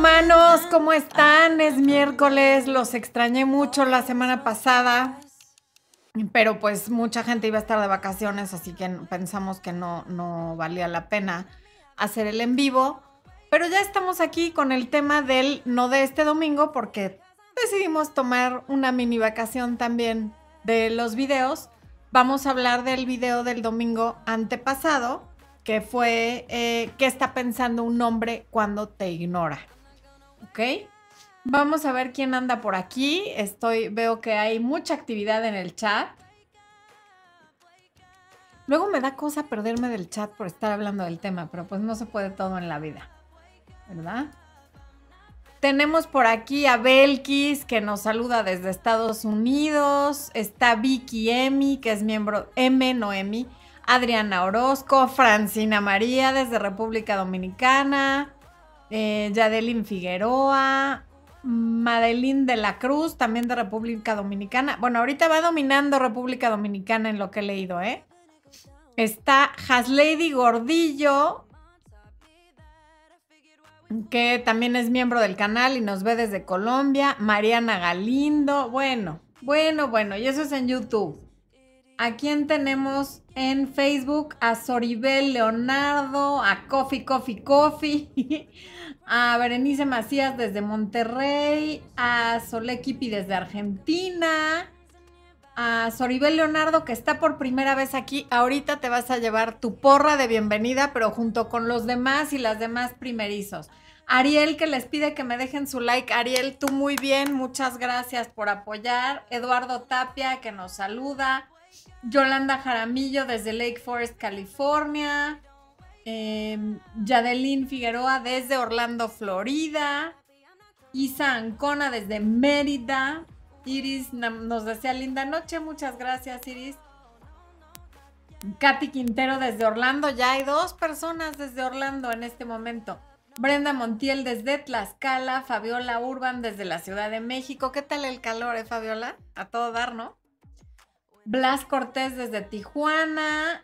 humanos? ¿Cómo están? Es miércoles, los extrañé mucho la semana pasada, pero pues mucha gente iba a estar de vacaciones, así que pensamos que no, no valía la pena hacer el en vivo. Pero ya estamos aquí con el tema del no de este domingo porque decidimos tomar una mini vacación también de los videos. Vamos a hablar del video del domingo antepasado, que fue eh, ¿Qué está pensando un hombre cuando te ignora? ¿Ok? Vamos a ver quién anda por aquí. Estoy, veo que hay mucha actividad en el chat. Luego me da cosa perderme del chat por estar hablando del tema, pero pues no se puede todo en la vida, ¿verdad? Tenemos por aquí a Belkis, que nos saluda desde Estados Unidos. Está Vicky Emi, que es miembro M, Noemi. Adriana Orozco, Francina María desde República Dominicana. Eh, Yadelin Figueroa. Madeline de la Cruz, también de República Dominicana. Bueno, ahorita va dominando República Dominicana en lo que he leído, ¿eh? Está Haslady Gordillo, que también es miembro del canal y nos ve desde Colombia, Mariana Galindo, bueno, bueno, bueno, y eso es en YouTube. ¿A quién tenemos en Facebook? A Soribel Leonardo, a Coffee, Coffee, Coffee, a Berenice Macías desde Monterrey, a Solequipi desde Argentina, a Soribel Leonardo que está por primera vez aquí. Ahorita te vas a llevar tu porra de bienvenida, pero junto con los demás y las demás primerizos. Ariel que les pide que me dejen su like. Ariel, tú muy bien, muchas gracias por apoyar. Eduardo Tapia que nos saluda. Yolanda Jaramillo desde Lake Forest, California. Eh, Yadelín Figueroa desde Orlando, Florida. Isa Ancona desde Mérida. Iris nos desea linda noche. Muchas gracias, Iris. Katy Quintero desde Orlando. Ya hay dos personas desde Orlando en este momento. Brenda Montiel desde Tlaxcala, Fabiola Urban desde la Ciudad de México. ¿Qué tal el calor, eh, Fabiola? A todo dar, ¿no? Blas Cortés desde Tijuana,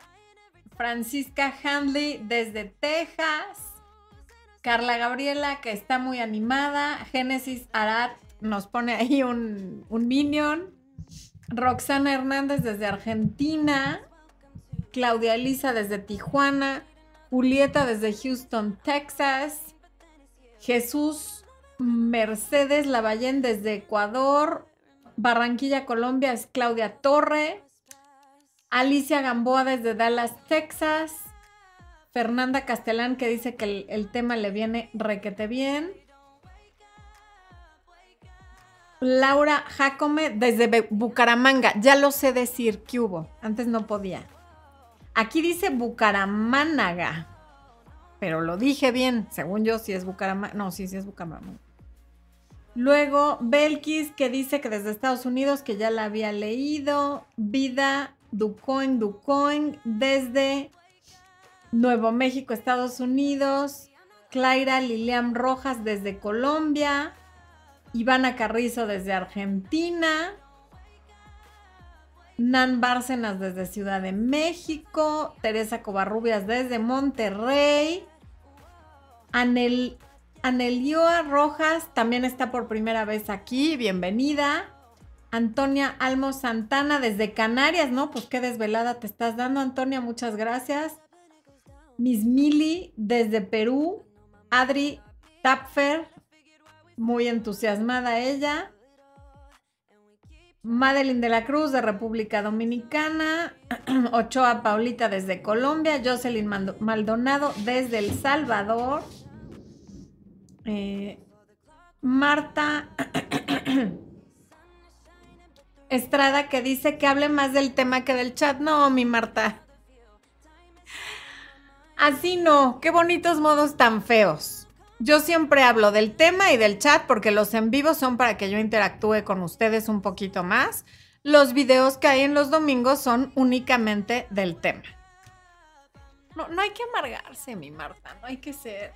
Francisca Handley desde Texas, Carla Gabriela que está muy animada, Génesis Arad nos pone ahí un, un minion, Roxana Hernández desde Argentina, Claudia Elisa desde Tijuana, Julieta desde Houston, Texas. Jesús Mercedes Lavallén desde Ecuador. Barranquilla, Colombia es Claudia Torre. Alicia Gamboa desde Dallas, Texas. Fernanda Castellán que dice que el, tema le viene requete bien. Laura Jacome desde Bucaramanga. Ya lo sé decir, ¿qué hubo? Antes no podía. Aquí dice Bucaramánaga. Pero lo dije bien. Según yo, si es Bucaramanga. No, sí, sí es Bucaramanga. Luego, Belkis, que dice que desde Estados Unidos, que ya la había leído. Vida Ducoin, Ducoin, desde Nuevo México, Estados Unidos. Claira Lilian Rojas desde Colombia. Ivana Carrizo desde Argentina. Nan Bárcenas desde Ciudad de México, Teresa Covarrubias desde Monterrey, Anel, Anelioa Rojas también está por primera vez aquí, bienvenida. Antonia Almo Santana desde Canarias, ¿no? Pues qué desvelada te estás dando, Antonia, muchas gracias. Miss Mili desde Perú, Adri Tapfer, muy entusiasmada ella. Madeline de la Cruz de República Dominicana, Ochoa Paulita desde Colombia, Jocelyn Maldonado desde El Salvador, eh, Marta Estrada que dice que hable más del tema que del chat. No, mi Marta. Así no, qué bonitos modos tan feos. Yo siempre hablo del tema y del chat porque los en vivos son para que yo interactúe con ustedes un poquito más. Los videos que hay en los domingos son únicamente del tema. No, no hay que amargarse, mi Marta, no hay que ser.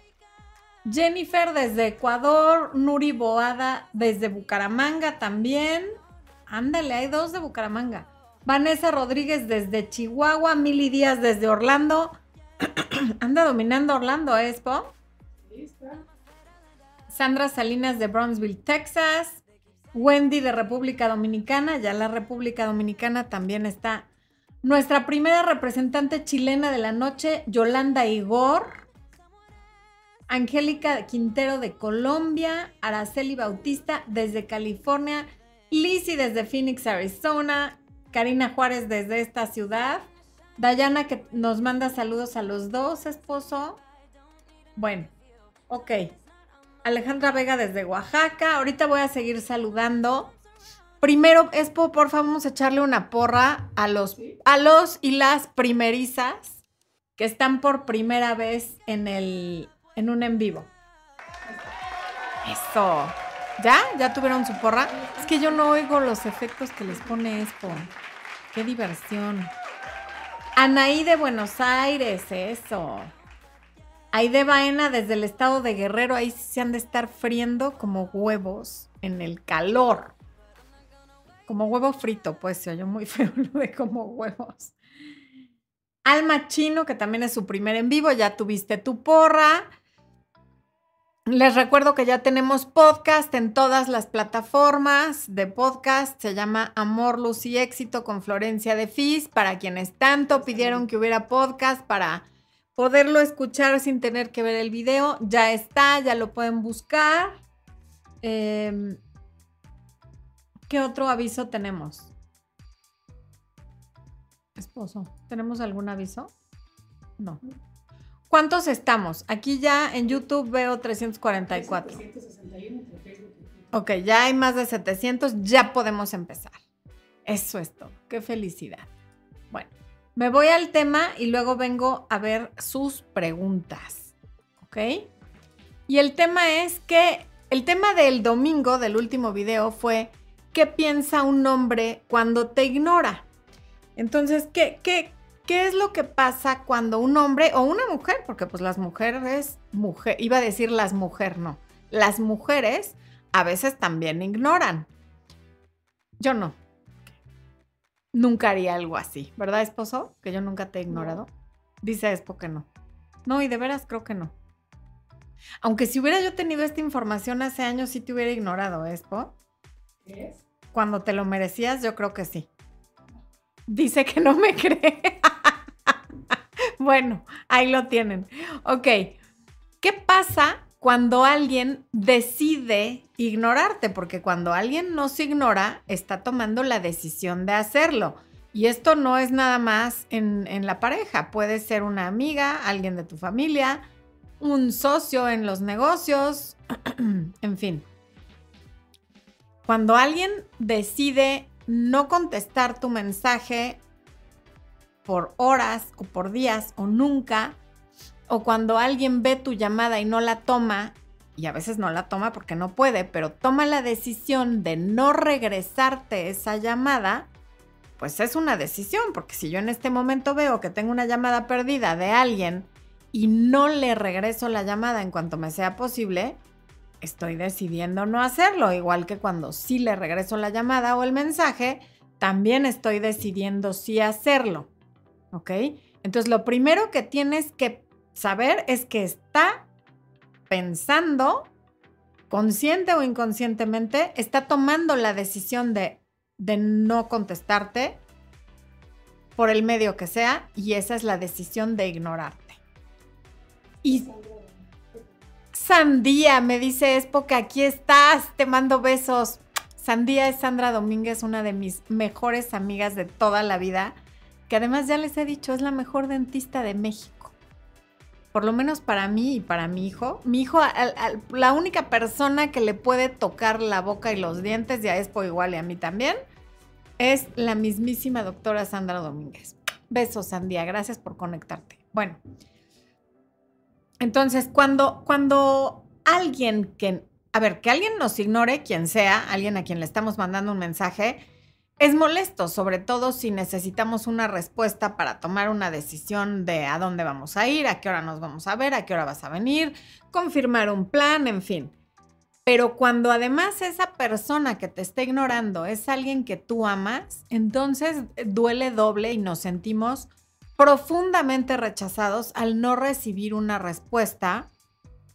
Jennifer desde Ecuador, Nuri Boada desde Bucaramanga también. Ándale, hay dos de Bucaramanga. Vanessa Rodríguez desde Chihuahua, Mili Díaz desde Orlando. Anda dominando Orlando, ¿eh, Sandra Salinas de Brownsville, Texas. Wendy de República Dominicana. Ya la República Dominicana también está. Nuestra primera representante chilena de la noche, Yolanda Igor. Angélica Quintero de Colombia. Araceli Bautista desde California. Lizzie desde Phoenix, Arizona. Karina Juárez desde esta ciudad. Dayana que nos manda saludos a los dos, esposo. Bueno, ok. Alejandra Vega desde Oaxaca. Ahorita voy a seguir saludando. Primero, Expo, por favor, vamos a echarle una porra a los, a los y las primerizas que están por primera vez en, el, en un en vivo. Eso. ¿Ya? ¿Ya tuvieron su porra? Es que yo no oigo los efectos que les pone Expo. Qué diversión. Anaí de Buenos Aires, eso. Aide Baena desde el estado de Guerrero, ahí se han de estar friendo como huevos en el calor. Como huevo frito, pues se oyó muy feo lo de como huevos. Alma Chino, que también es su primer en vivo, ya tuviste tu porra. Les recuerdo que ya tenemos podcast en todas las plataformas de podcast. Se llama Amor, Luz y Éxito con Florencia de Fis. Para quienes tanto pidieron que hubiera podcast para poderlo escuchar sin tener que ver el video. Ya está, ya lo pueden buscar. Em, ¿Qué otro aviso tenemos? Esposo, ¿tenemos algún aviso? No. ¿Cuántos estamos? Aquí ya en YouTube veo 344. Ok, ya hay más de 700, ya podemos empezar. Eso es todo. Qué felicidad. Bueno. Me voy al tema y luego vengo a ver sus preguntas. ¿Ok? Y el tema es que el tema del domingo del último video fue ¿qué piensa un hombre cuando te ignora? Entonces, ¿qué, qué, qué es lo que pasa cuando un hombre o una mujer, porque pues las mujeres, mujer, iba a decir las mujeres, no, las mujeres a veces también ignoran. Yo no, nunca haría algo así, ¿verdad, esposo? Que yo nunca te he ignorado. Dice Espo que no. No, y de veras creo que no. Aunque si hubiera yo tenido esta información hace años, sí te hubiera ignorado, Espo. ¿Qué es? Cuando te lo merecías, yo creo que sí. Dice que no me cree. Bueno, ahí lo tienen. Ok. ¿Qué pasa cuando alguien decide ignorarte, porque cuando alguien nos ignora, está tomando la decisión de hacerlo. Y esto no es nada más en, la pareja, puede ser una amiga, alguien de tu familia, un socio en los negocios, en fin. Cuando alguien decide no contestar tu mensaje por horas o por días o nunca, o cuando alguien ve tu llamada y no la toma, y a veces no la toma porque no puede, pero toma la decisión de no regresarte esa llamada, pues es una decisión, porque si yo en este momento veo que tengo una llamada perdida de alguien y no le regreso la llamada en cuanto me sea posible, estoy decidiendo no hacerlo, igual que cuando sí le regreso la llamada o el mensaje, también estoy decidiendo sí hacerlo. ¿Ok? Entonces, lo primero que tienes que saber es que está pensando, consciente o inconscientemente, está tomando la decisión de, de no contestarte por el medio que sea y esa es la decisión de ignorarte. Y Sandía, me dice es porque aquí estás, te mando besos. Sandía es Sandra Domínguez, una de mis mejores amigas de toda la vida, que además ya les he dicho, es la mejor dentista de México por lo menos para mí y para mi hijo, mi hijo, la única persona que le puede tocar la boca y los dientes, ya es por igual y a mí también, es la mismísima doctora Sandra Domínguez. Besos, Sandía, gracias por conectarte. Bueno, entonces, cuando, cuando alguien que, a ver, que alguien nos ignore, quien sea, alguien a quien le estamos mandando un mensaje, es molesto, sobre todo si necesitamos una respuesta para tomar una decisión de a dónde vamos a ir, a qué hora nos vamos a ver, a qué hora vas a venir, confirmar un plan, en fin. Pero cuando además esa persona que te está ignorando es alguien que tú amas, entonces duele doble y nos sentimos profundamente rechazados al no recibir una respuesta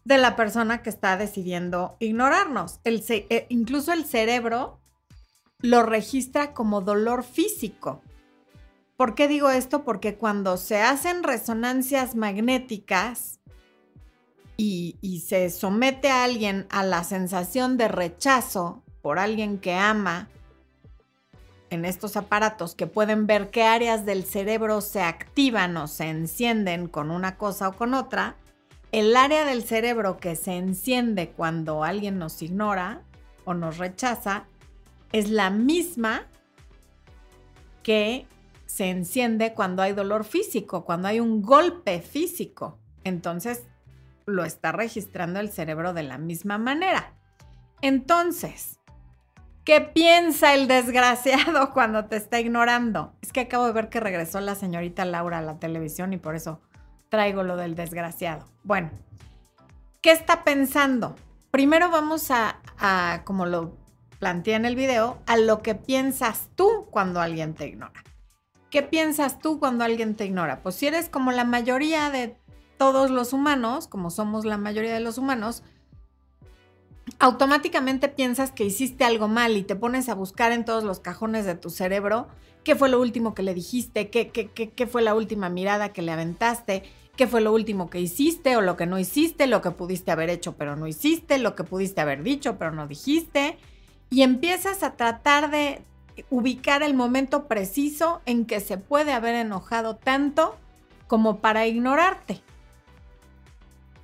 de la persona que está decidiendo ignorarnos. Eh, incluso el cerebro lo registra como dolor físico. ¿Por qué digo esto? Porque cuando se hacen resonancias magnéticas y, y se somete a alguien a la sensación de rechazo por alguien que ama, en estos aparatos que pueden ver qué áreas del cerebro se activan o se encienden con una cosa o con otra, el área del cerebro que se enciende cuando alguien nos ignora o nos rechaza es la misma que se enciende cuando hay dolor físico, cuando hay un golpe físico. Entonces, lo está registrando el cerebro de la misma manera. Entonces, ¿qué piensa el desgraciado cuando te está ignorando? Es que acabo de ver que regresó la señorita Laura a la televisión y por eso traigo lo del desgraciado. Bueno, ¿qué está pensando? Primero vamos a, como lo planteé en el video, a lo que piensas tú cuando alguien te ignora. ¿Qué piensas tú cuando alguien te ignora? Pues si eres como la mayoría de todos los humanos, como somos la mayoría de los humanos, automáticamente piensas que hiciste algo mal y te pones a buscar en todos los cajones de tu cerebro qué fue lo último que le dijiste, qué, qué, qué, qué fue la última mirada que le aventaste, qué fue lo último que hiciste o lo que no hiciste, lo que pudiste haber hecho pero no hiciste, lo que pudiste haber dicho pero no dijiste. Y empiezas a tratar de ubicar el momento preciso en que se puede haber enojado tanto como para ignorarte.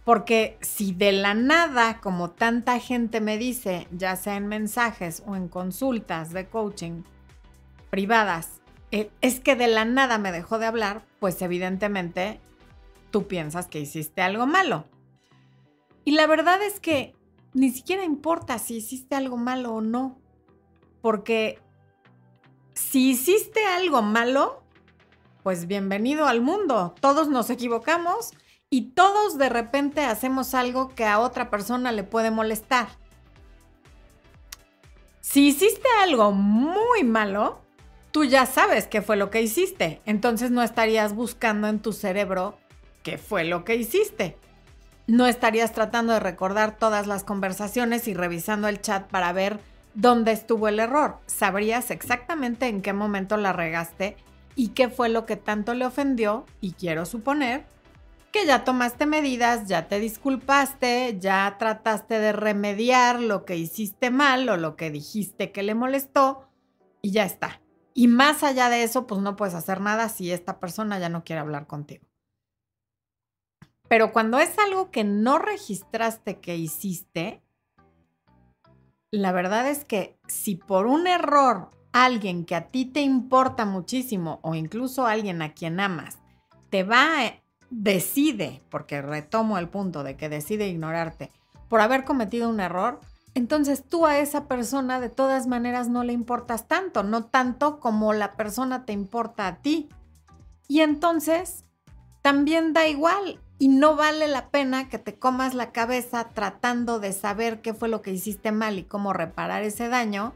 Porque si de la nada, como tanta gente me dice, ya sea en mensajes o en consultas de coaching privadas, eh, es que de la nada me dejó de hablar, pues evidentemente tú piensas que hiciste algo malo. Y la verdad es que ni siquiera importa si hiciste algo malo o no, porque si hiciste algo malo, pues bienvenido al mundo. Todos nos equivocamos y todos de repente hacemos algo que a otra persona le puede molestar. Si hiciste algo muy malo, tú ya sabes qué fue lo que hiciste. Entonces no estarías buscando en tu cerebro qué fue lo que hiciste. No estarías tratando de recordar todas las conversaciones y revisando el chat para ver dónde estuvo el error. Sabrías exactamente en qué momento la regaste y qué fue lo que tanto le ofendió y quiero suponer que ya tomaste medidas, ya te disculpaste, ya trataste de remediar lo que hiciste mal o lo que dijiste que le molestó y ya está. Y más allá de eso, pues no puedes hacer nada si esta persona ya no quiere hablar contigo. Pero cuando es algo que no registraste que hiciste, la verdad es que si por un error alguien que a ti te importa muchísimo o incluso alguien a quien amas te va, decide, porque retomo el punto de que decide ignorarte por haber cometido un error, entonces tú a esa persona de todas maneras no le importas tanto, no tanto como la persona te importa a ti. Y entonces también da igual y no vale la pena que te comas la cabeza tratando de saber qué fue lo que hiciste mal y cómo reparar ese daño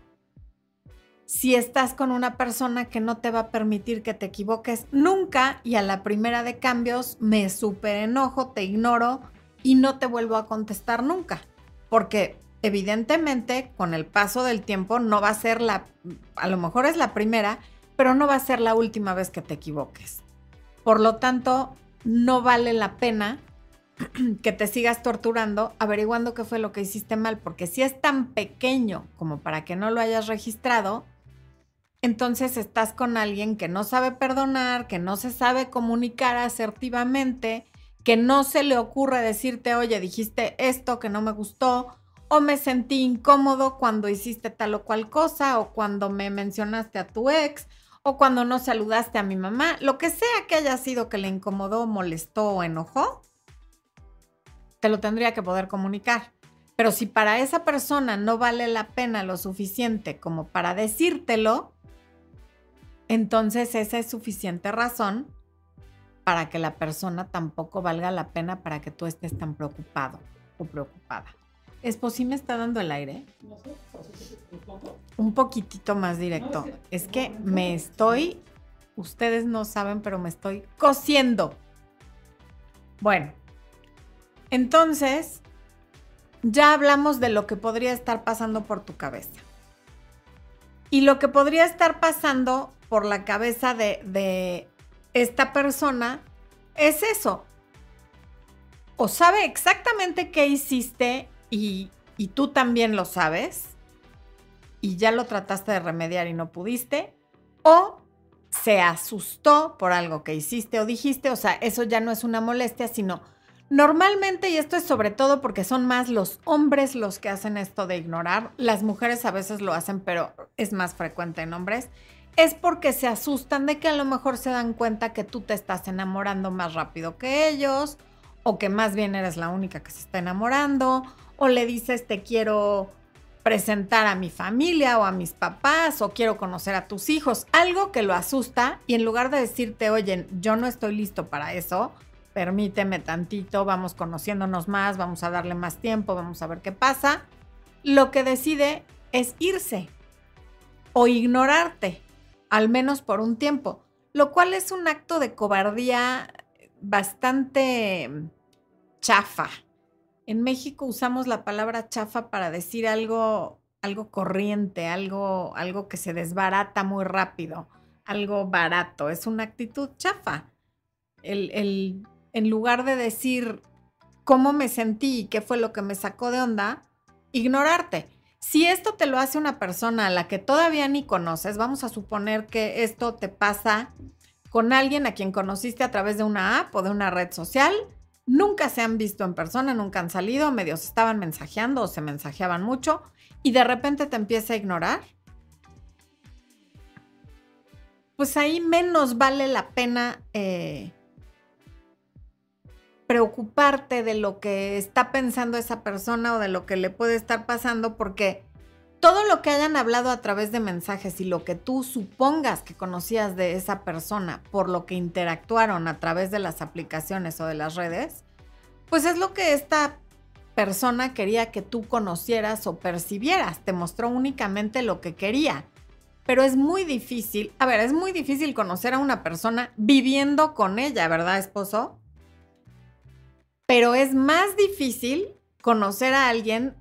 si estás con una persona que no te va a permitir que te equivoques nunca y a la primera de cambios me súper enojo, te ignoro y no te vuelvo a contestar nunca. Porque evidentemente con el paso del tiempo no va a ser la, a lo mejor es la primera, pero no va a ser la última vez que te equivoques. Por lo tanto, no vale la pena que te sigas torturando averiguando qué fue lo que hiciste mal, porque si es tan pequeño como para que no lo hayas registrado, entonces estás con alguien que no sabe perdonar, que no se sabe comunicar asertivamente, que no se le ocurre decirte, oye, dijiste esto que no me gustó, o me sentí incómodo cuando hiciste tal o cual cosa, o cuando me mencionaste a tu ex, o cuando no saludaste a mi mamá, lo que sea que haya sido que le incomodó, molestó o enojó, te lo tendría que poder comunicar. Pero si para esa persona no vale la pena lo suficiente como para decírtelo, entonces esa es suficiente razón para que la persona tampoco valga la pena para que tú estés tan preocupado o preocupada. ¿Espo sí me está dando el aire? Un poquitito más directo. Es que me estoy, ustedes no saben, pero me estoy cosiendo. Bueno, entonces, ya hablamos de lo que podría estar pasando por tu cabeza. Y lo que podría estar pasando por la cabeza de, de esta persona es eso. O sabe exactamente qué hiciste y, tú también lo sabes y ya lo trataste de remediar y no pudiste. O se asustó por algo que hiciste o dijiste. O sea, eso ya no es una molestia, sino Normalmente, y esto es sobre todo porque son más los hombres los que hacen esto de ignorar, las mujeres a veces lo hacen, pero es más frecuente en hombres, es porque se asustan de que a lo mejor se dan cuenta que tú te estás enamorando más rápido que ellos, o que más bien eres la única que se está enamorando, o le dices te quiero presentar a mi familia o a mis papás, o quiero conocer a tus hijos, algo que lo asusta, y en lugar de decirte, oye, yo no estoy listo para eso, permíteme tantito, vamos conociéndonos más, vamos a darle más tiempo, vamos a ver qué pasa, lo que decide es irse o ignorarte, al menos por un tiempo, lo cual es un acto de cobardía bastante chafa. En México usamos la palabra chafa para decir algo, algo corriente, algo, algo que se desbarata muy rápido, algo barato. Es una actitud chafa. El, el en lugar de decir cómo me sentí y qué fue lo que me sacó de onda, ignorarte. Si esto te lo hace una persona a la que todavía ni conoces, vamos a suponer que esto te pasa con alguien a quien conociste a través de una app o de una red social, nunca se han visto en persona, nunca han salido, medios estaban mensajeando o se mensajeaban mucho y de repente te empieza a ignorar, pues ahí menos vale la pena eh, preocuparte de lo que está pensando esa persona o de lo que le puede estar pasando, porque todo lo que hayan hablado a través de mensajes y lo que tú supongas que conocías de esa persona por lo que interactuaron a través de las aplicaciones o de las redes, pues es lo que esta persona quería que tú conocieras o percibieras. Te mostró únicamente lo que quería. Pero es muy difícil, a ver, es muy difícil conocer a una persona viviendo con ella, ¿verdad, esposo? pero es más difícil conocer a alguien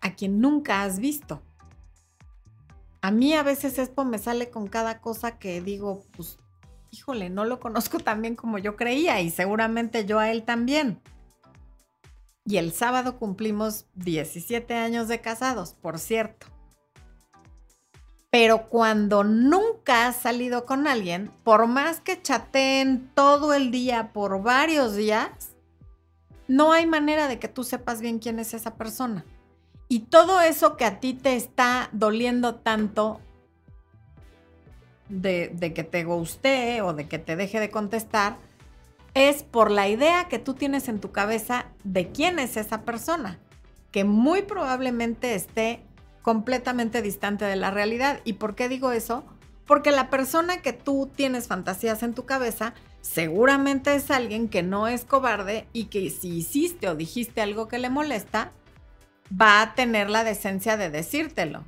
a quien nunca has visto. A mí a veces Expo me sale con cada cosa que digo, pues, híjole, no lo conozco tan bien como yo creía y seguramente yo a él también. Y el sábado cumplimos 17 años de casados, por cierto. Pero cuando nunca has salido con alguien, por más que chateen todo el día por varios días, no hay manera de que tú sepas bien quién es esa persona. Y todo eso que a ti te está doliendo tanto de, que te guste o de que te deje de contestar, es por la idea que tú tienes en tu cabeza de quién es esa persona, que muy probablemente esté completamente distante de la realidad. ¿Y por qué digo eso? Porque la persona que tú tienes fantasías en tu cabeza seguramente es alguien que no es cobarde y que si hiciste o dijiste algo que le molesta, va a tener la decencia de decírtelo.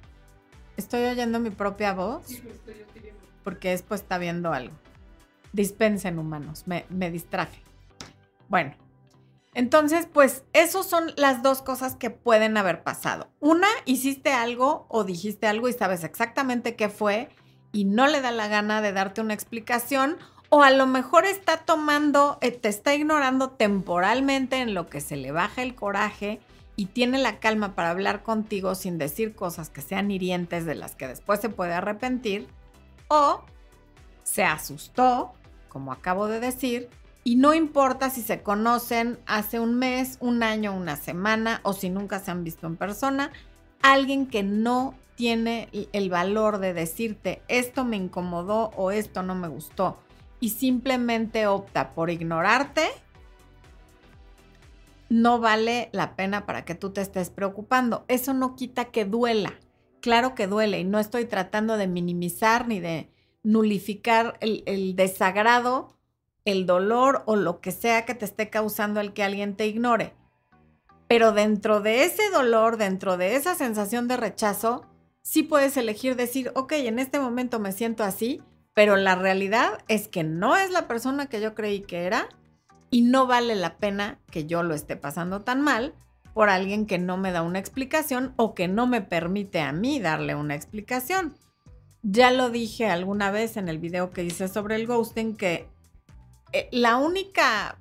¿Estoy oyendo mi propia voz? Sí, estoy Porque después está viendo algo. Dispensen humanos, me, me distraje. Bueno, entonces, pues, esas son las dos cosas que pueden haber pasado. Una, hiciste algo o dijiste algo y sabes exactamente qué fue y no le da la gana de darte una explicación o a lo mejor está tomando, eh, te está ignorando temporalmente en lo que se le baja el coraje y tiene la calma para hablar contigo sin decir cosas que sean hirientes de las que después se puede arrepentir, o se asustó, como acabo de decir, y no importa si se conocen hace un mes, un año, una semana o si nunca se han visto en persona, alguien que no tiene el valor de decirte esto me incomodó o esto no me gustó y simplemente opta por ignorarte, no vale la pena para que tú te estés preocupando. Eso no quita que duela. Claro que duele y no estoy tratando de minimizar ni de nulificar el, desagrado, el dolor o lo que sea que te esté causando el que alguien te ignore. Pero dentro de ese dolor, dentro de esa sensación de rechazo, sí puedes elegir decir, ok, en este momento me siento así, pero la realidad es que no es la persona que yo creí que era y no vale la pena que yo lo esté pasando tan mal por alguien que no me da una explicación o que no me permite a mí darle una explicación. Ya lo dije alguna vez en el video que hice sobre el ghosting que eh, la única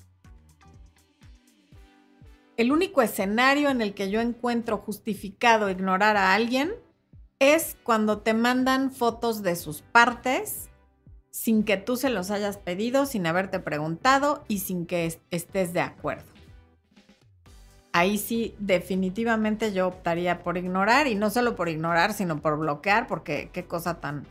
el único escenario en el que yo encuentro justificado ignorar a alguien es cuando te mandan fotos de sus partes sin que tú se los hayas pedido, sin haberte preguntado y sin que estés de acuerdo. Ahí sí, definitivamente yo optaría por ignorar y no solo por ignorar, sino por bloquear, porque qué cosa tan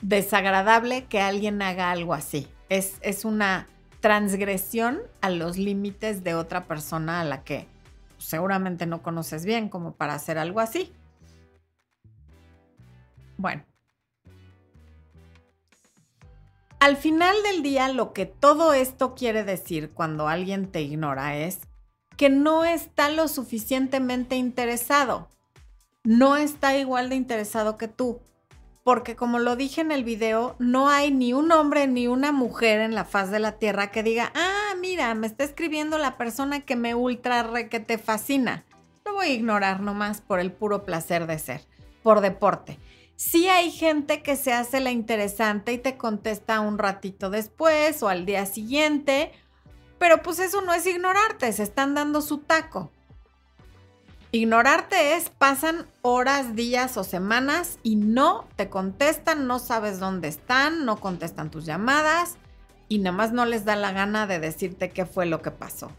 desagradable que alguien haga algo así. Es, es una transgresión a los límites de otra persona a la que seguramente no conoces bien como para hacer algo así. Bueno, al final del día, lo que todo esto quiere decir cuando alguien te ignora es que no está lo suficientemente interesado. No está igual de interesado que tú. Porque como lo dije en el video, no hay ni un hombre ni una mujer en la faz de la tierra que diga, ah, mira, me está escribiendo la persona que me ultra re que te fascina. Lo voy a ignorar nomás por el puro placer de ser, por deporte. Sí hay gente que se hace la interesante y te contesta un ratito después o al día siguiente, pero pues eso no es ignorarte, se están dando su taco. Ignorarte es, pasan horas, días o semanas y no te contestan, no sabes dónde están, no contestan tus llamadas y nada más no les da la gana de decirte qué fue lo que pasó.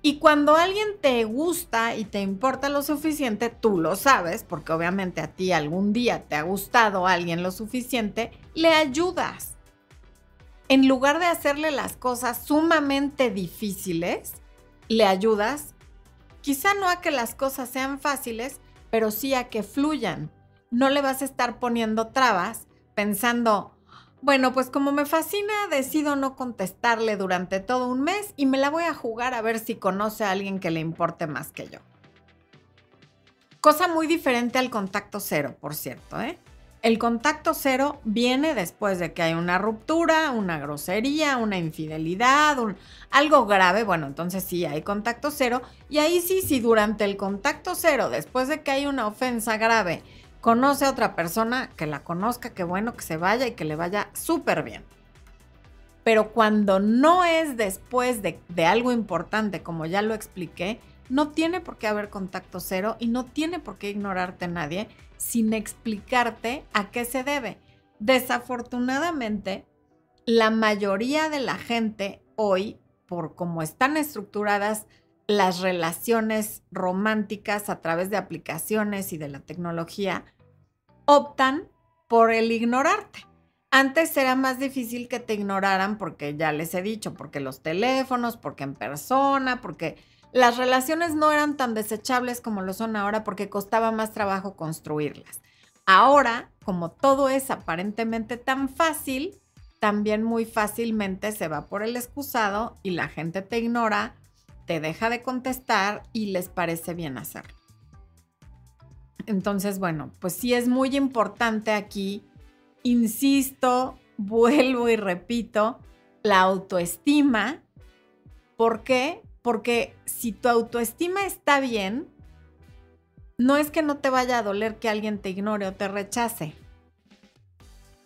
Y cuando alguien te gusta y te importa lo suficiente, tú lo sabes, porque obviamente a ti algún día te ha gustado alguien lo suficiente, le ayudas. En lugar de hacerle las cosas sumamente difíciles, le ayudas, quizá no a que las cosas sean fáciles, pero sí a que fluyan. No le vas a estar poniendo trabas pensando, bueno, pues como me fascina, decido no contestarle durante todo un mes y me la voy a jugar a ver si conoce a alguien que le importe más que yo. Cosa muy diferente al contacto cero, por cierto. ¿eh? El contacto cero viene después de que hay una ruptura, una grosería, una infidelidad, algo grave. Bueno, entonces sí hay contacto cero. Y ahí sí, si durante el contacto cero, después de que hay una ofensa grave, conoce a otra persona, que la conozca, que bueno, que se vaya y que le vaya súper bien. Pero cuando no es después de, de, algo importante, como ya lo expliqué, no tiene por qué haber contacto cero y no tiene por qué ignorarte nadie sin explicarte a qué se debe. Desafortunadamente, la mayoría de la gente hoy, por cómo están estructuradas las relaciones románticas a través de aplicaciones y de la tecnología optan por el ignorarte. Antes era más difícil que te ignoraran porque ya les he dicho, porque los teléfonos, porque en persona, porque las relaciones no eran tan desechables como lo son ahora porque costaba más trabajo construirlas. Ahora, como todo es aparentemente tan fácil, también muy fácilmente se va por el excusado y la gente te ignora te deja de contestar y les parece bien hacerlo. Entonces, bueno, pues sí es muy importante aquí, insisto, vuelvo y repito, la autoestima. ¿Por qué? Porque si tu autoestima está bien, no es que no te vaya a doler que alguien te ignore o te rechace,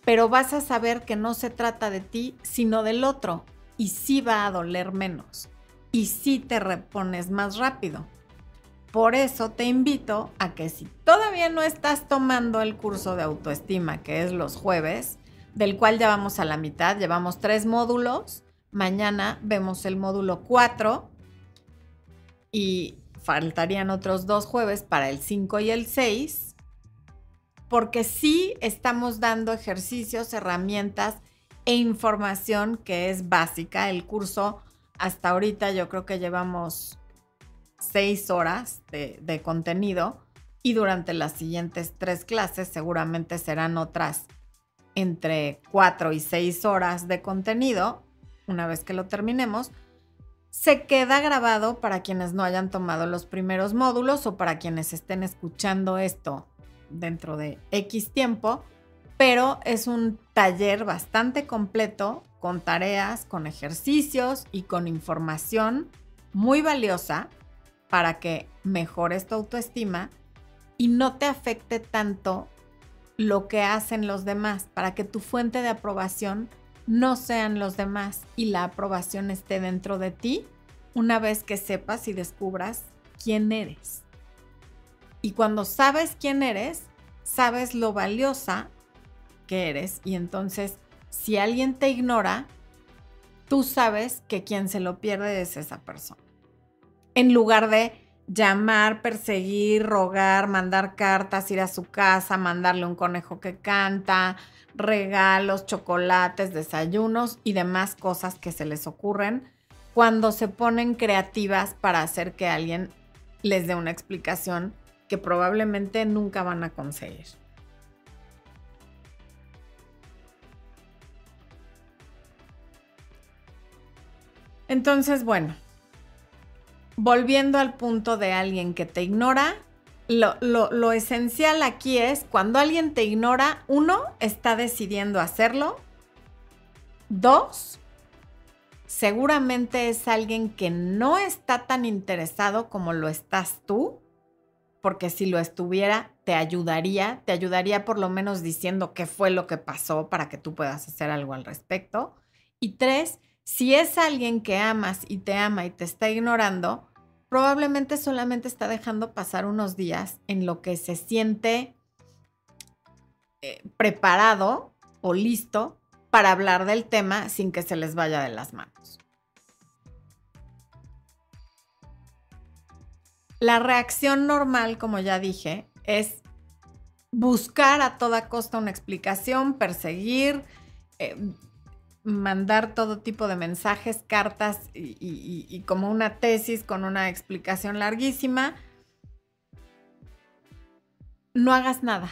pero vas a saber que no se trata de ti, sino del otro, y sí va a doler menos y sí te repones más rápido. Por eso te invito a que si todavía no estás tomando el curso de autoestima, que es los jueves, del cual ya vamos a la mitad, llevamos tres módulos, mañana vemos el módulo 4 y faltarían otros dos jueves para el 5 y el 6, porque sí estamos dando ejercicios, herramientas e información que es básica. El curso hasta ahorita yo creo que llevamos seis horas de, contenido y durante las siguientes tres clases seguramente serán otras entre cuatro y seis horas de contenido. Una vez que lo terminemos, se queda grabado para quienes no hayan tomado los primeros módulos o para quienes estén escuchando esto dentro de X tiempo, pero es un taller bastante completo con tareas, con ejercicios y con información muy valiosa para que mejores tu autoestima y no te afecte tanto lo que hacen los demás, para que tu fuente de aprobación no sean los demás y la aprobación esté dentro de ti una vez que sepas y descubras quién eres. Y cuando sabes quién eres, sabes lo valiosa que eres y entonces si alguien te ignora, tú sabes que quien se lo pierde es esa persona. En lugar de llamar, perseguir, rogar, mandar cartas, ir a su casa, mandarle un conejo que canta, regalos, chocolates, desayunos y demás cosas que se les ocurren cuando se ponen creativas para hacer que alguien les dé una explicación que probablemente nunca van a conseguir. Entonces, bueno, volviendo al punto de alguien que te ignora, lo, esencial aquí es cuando alguien te ignora, uno, está decidiendo hacerlo. Dos, seguramente es alguien que no está tan interesado como lo estás tú, porque si lo estuviera, te ayudaría, te ayudaría por lo menos diciendo qué fue lo que pasó para que tú puedas hacer algo al respecto. Y tres, si es alguien que amas y te ama y te está ignorando, probablemente solamente está dejando pasar unos días en lo que se siente eh, preparado o listo para hablar del tema sin que se les vaya de las manos. La reacción normal, como ya dije, es buscar a toda costa una explicación, perseguir, eh, mandar todo tipo de mensajes, cartas y, como una tesis con una explicación larguísima, no hagas nada.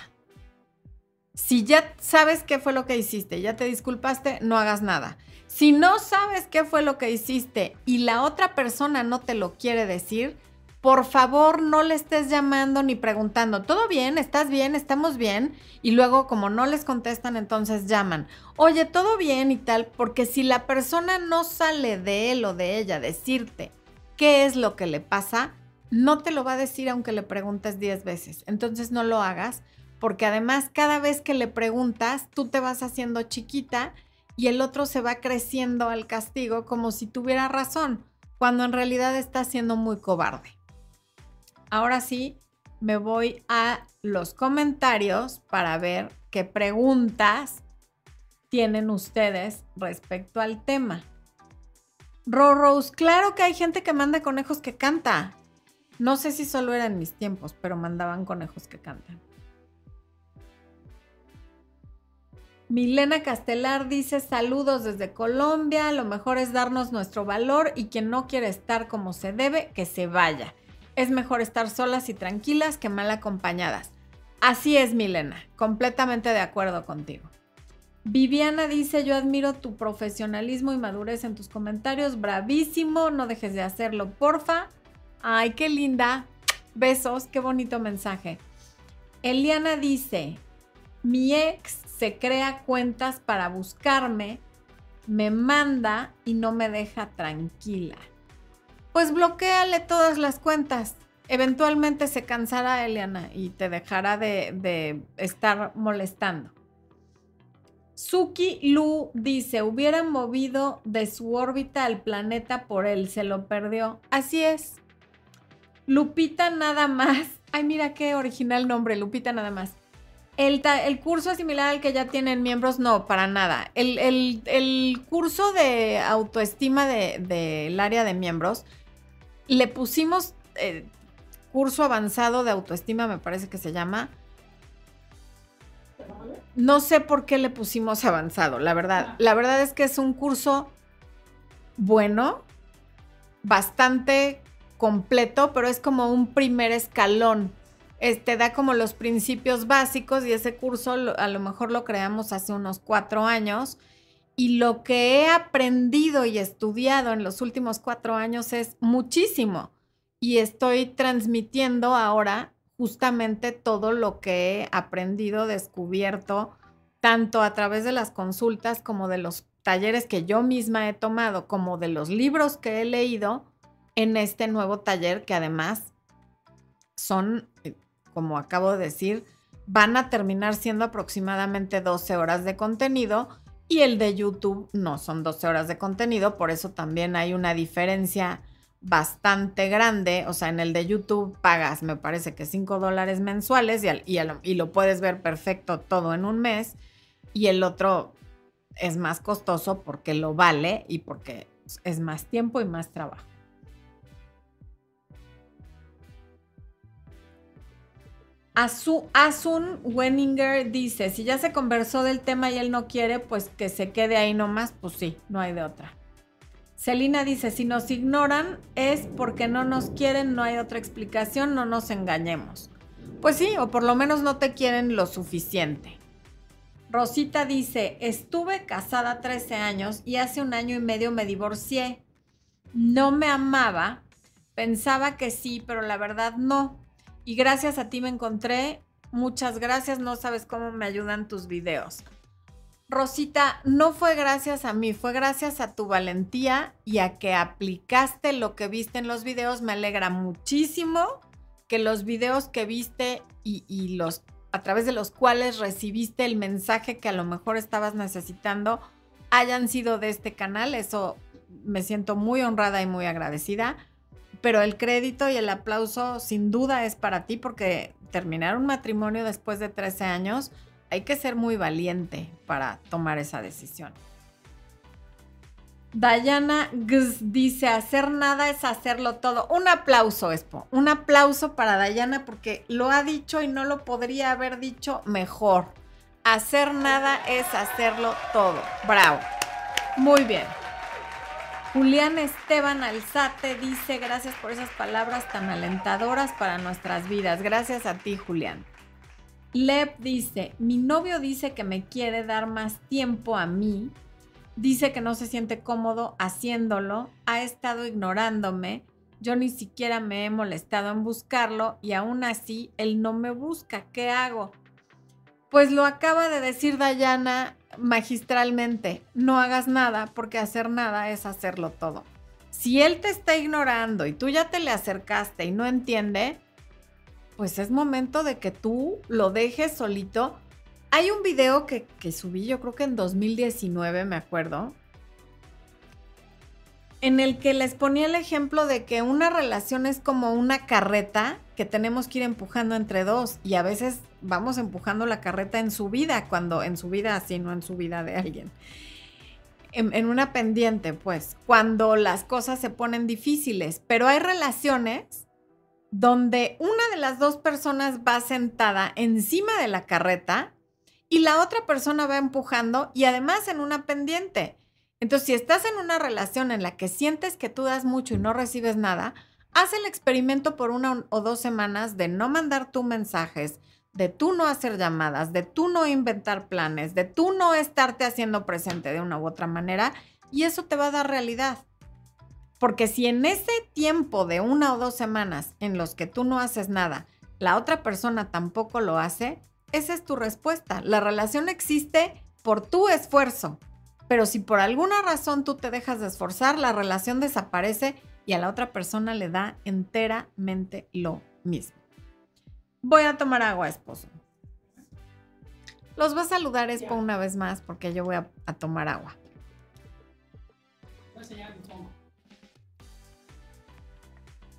Si ya sabes qué fue lo que hiciste, ya te disculpaste, no hagas nada. Si no sabes qué fue lo que hiciste y la otra persona no te lo quiere decir, por favor no le estés llamando ni preguntando, ¿todo bien? ¿Estás bien? ¿Estamos bien? Y luego como no les contestan, entonces llaman, oye, ¿todo bien? y tal, porque si la persona no sale de él o de ella decirte qué es lo que le pasa, no te lo va a decir aunque le preguntes 10 veces. Entonces no lo hagas, porque además cada vez que le preguntas, tú te vas haciendo chiquita y el otro se va creciendo al castigo como si tuviera razón, cuando en realidad está siendo muy cobarde ahora sí me voy a los comentarios para ver qué preguntas tienen ustedes respecto al tema. Rose, claro que hay gente que manda conejos que canta. No sé si solo era en mis tiempos, pero mandaban conejos que cantan. Milena Castelar dice saludos desde Colombia, lo mejor es darnos nuestro valor y quien no quiere estar como se debe, que se vaya es mejor estar solas y tranquilas que mal acompañadas. Así es, Milena, completamente de acuerdo contigo. Viviana dice, yo admiro tu profesionalismo y madurez en tus comentarios, bravísimo, no dejes de hacerlo, porfa. Ay, qué linda. Besos, qué bonito mensaje. Eliana dice, mi ex se crea cuentas para buscarme, me manda y no me deja tranquila pues bloqueale todas las cuentas. Eventualmente se cansará Eliana y te dejará de, estar molestando. Suki Lu dice, hubieran movido de su órbita al planeta por él, se lo perdió. Así es. Lupita nada más. Ay, mira qué original nombre, Lupita nada más. El, el curso similar al que ya tienen miembros, no, para nada. El, curso de autoestima del área de miembros le pusimos eh, curso avanzado de autoestima, me parece que se llama. No sé por qué le pusimos avanzado, la verdad. La verdad es que es un curso bueno, bastante completo, pero es como un primer escalón. Este da como los principios básicos y ese curso a lo mejor lo creamos hace unos cuatro años y lo que he aprendido y estudiado en los últimos cuatro años es muchísimo. Y estoy transmitiendo ahora justamente todo lo que he aprendido, descubierto, tanto a través de las consultas como de los talleres que yo misma he tomado, como de los libros que he leído, en este nuevo taller que además son, eh, como acabo de decir, van a terminar siendo aproximadamente 12 horas de contenido y el de YouTube no son 12 horas de contenido, por eso también hay una diferencia bastante grande. O sea, en el de YouTube pagas, me parece que 5 dólares mensuales y, y, lo puedes ver perfecto todo en un mes. Y el otro es más costoso porque lo vale y porque es más tiempo y más trabajo. Asun Wenninger dice, si ya se conversó del tema y él no quiere, pues que se quede ahí nomás, pues sí, no hay de otra. Celina dice, si nos ignoran es porque no nos quieren, no hay otra explicación, no nos engañemos. Pues sí, o por lo menos no te quieren lo suficiente. Rosita dice, estuve casada 13 años y hace un año y medio me divorcié. No me amaba, pensaba que sí, pero la verdad no y gracias a ti me encontré. Muchas gracias, no sabes cómo me ayudan tus videos. Rosita, no fue gracias a mí, fue gracias a tu valentía y a que aplicaste lo que viste en los videos. Me alegra muchísimo que los videos que viste y, y los a través de los cuales recibiste el mensaje que a lo mejor estabas necesitando hayan sido de este canal. Eso me siento muy honrada y muy agradecida pero el crédito y el aplauso sin duda es para ti porque terminar un matrimonio después de 13 años hay que ser muy valiente para tomar esa decisión. Dayana dice, hacer nada es hacerlo todo. Un aplauso, Expo. Un aplauso para Dayana porque lo ha dicho y no lo podría haber dicho mejor. Hacer nada es hacerlo todo. Bravo. Muy bien. Julián Esteban Alzate dice, gracias por esas palabras tan alentadoras para nuestras vidas. Gracias a ti, Julián. Lep dice, mi novio dice que me quiere dar más tiempo a mí. Dice que no se siente cómodo haciéndolo. Ha estado ignorándome. Yo ni siquiera me he molestado en buscarlo y aún así él no me busca. ¿Qué hago? Pues lo acaba de decir Dayana magistralmente, no hagas nada porque hacer nada es hacerlo todo. Si él te está ignorando y tú ya te le acercaste y no entiende, pues es momento de que tú lo dejes solito. Hay un video que, que subí, yo creo que en 2019, me acuerdo, en el que les ponía el ejemplo de que una relación es como una carreta que tenemos que ir empujando entre dos y a veces vamos empujando la carreta en su vida, cuando en su vida así, no en su vida de alguien. En, una pendiente, pues, cuando las cosas se ponen difíciles, pero hay relaciones donde una de las dos personas va sentada encima de la carreta y la otra persona va empujando y además en una pendiente. Entonces, si estás en una relación en la que sientes que tú das mucho y no recibes nada, haz el experimento por una o dos semanas de no mandar tú mensajes, de tú no hacer llamadas, de tú no inventar planes, de tú no estarte haciendo presente de una u otra manera, y eso te va a dar realidad. Porque si en ese tiempo de una o dos semanas en los que tú no haces nada, la otra persona tampoco lo hace, esa es tu respuesta. La relación existe por tu esfuerzo. Pero si por alguna razón tú te dejas de esforzar, la relación desaparece y a la otra persona le da enteramente lo mismo. Voy a tomar agua, esposo. Los voy a saludar, Expo, una vez más porque yo voy a, tomar agua.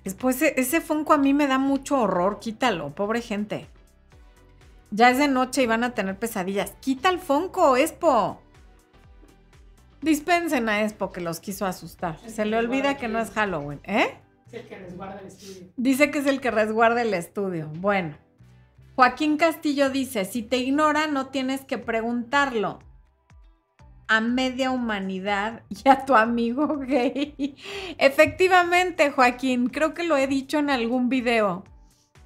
Después, ese Funko a mí me da mucho horror. Quítalo, pobre gente. Ya es de noche y van a tener pesadillas. Quita el Funko, Expo. Dispensen a Expo que los quiso asustar. Se le olvida que no es Halloween, ¿eh? Es el que resguarda el estudio. Dice que es el que resguarda el estudio. Bueno. Joaquín Castillo dice, si te ignora no tienes que preguntarlo a media humanidad y a tu amigo gay. Efectivamente, Joaquín, creo que lo he dicho en algún video.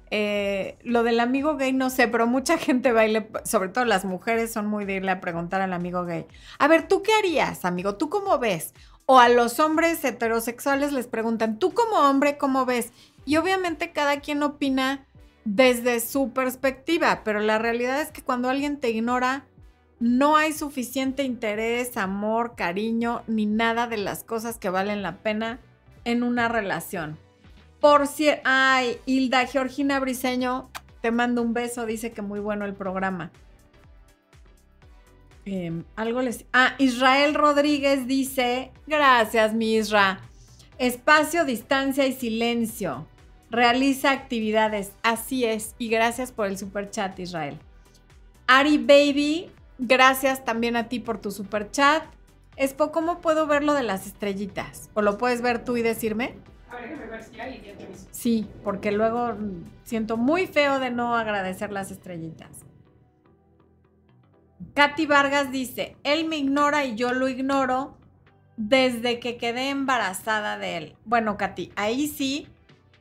Eh, lo del amigo gay no sé, pero mucha gente va sobre todo las mujeres son muy de irle a preguntar al amigo gay. A ver, ¿tú qué harías, amigo? ¿Tú cómo ves? O a los hombres heterosexuales les preguntan, ¿tú como hombre cómo ves? Y obviamente cada quien opina desde su perspectiva, pero la realidad es que cuando alguien te ignora, no hay suficiente interés, amor, cariño, ni nada de las cosas que valen la pena en una relación. Por si, ay, Hilda Georgina Briseño, te mando un beso, dice que muy bueno el programa. Em, algo les. Ah, Israel Rodríguez dice: Gracias, mi Isra. Espacio, distancia y silencio. Realiza actividades. Así es. Y gracias por el super chat, Israel. Ari Baby, gracias también a ti por tu super chat. Espo, ¿cómo puedo ver lo de las estrellitas? ¿O lo puedes ver tú y decirme? Sí, porque luego siento muy feo de no agradecer las estrellitas. Katy Vargas dice, él me ignora y yo lo ignoro desde que quedé embarazada de él. Bueno, Katy, ahí sí,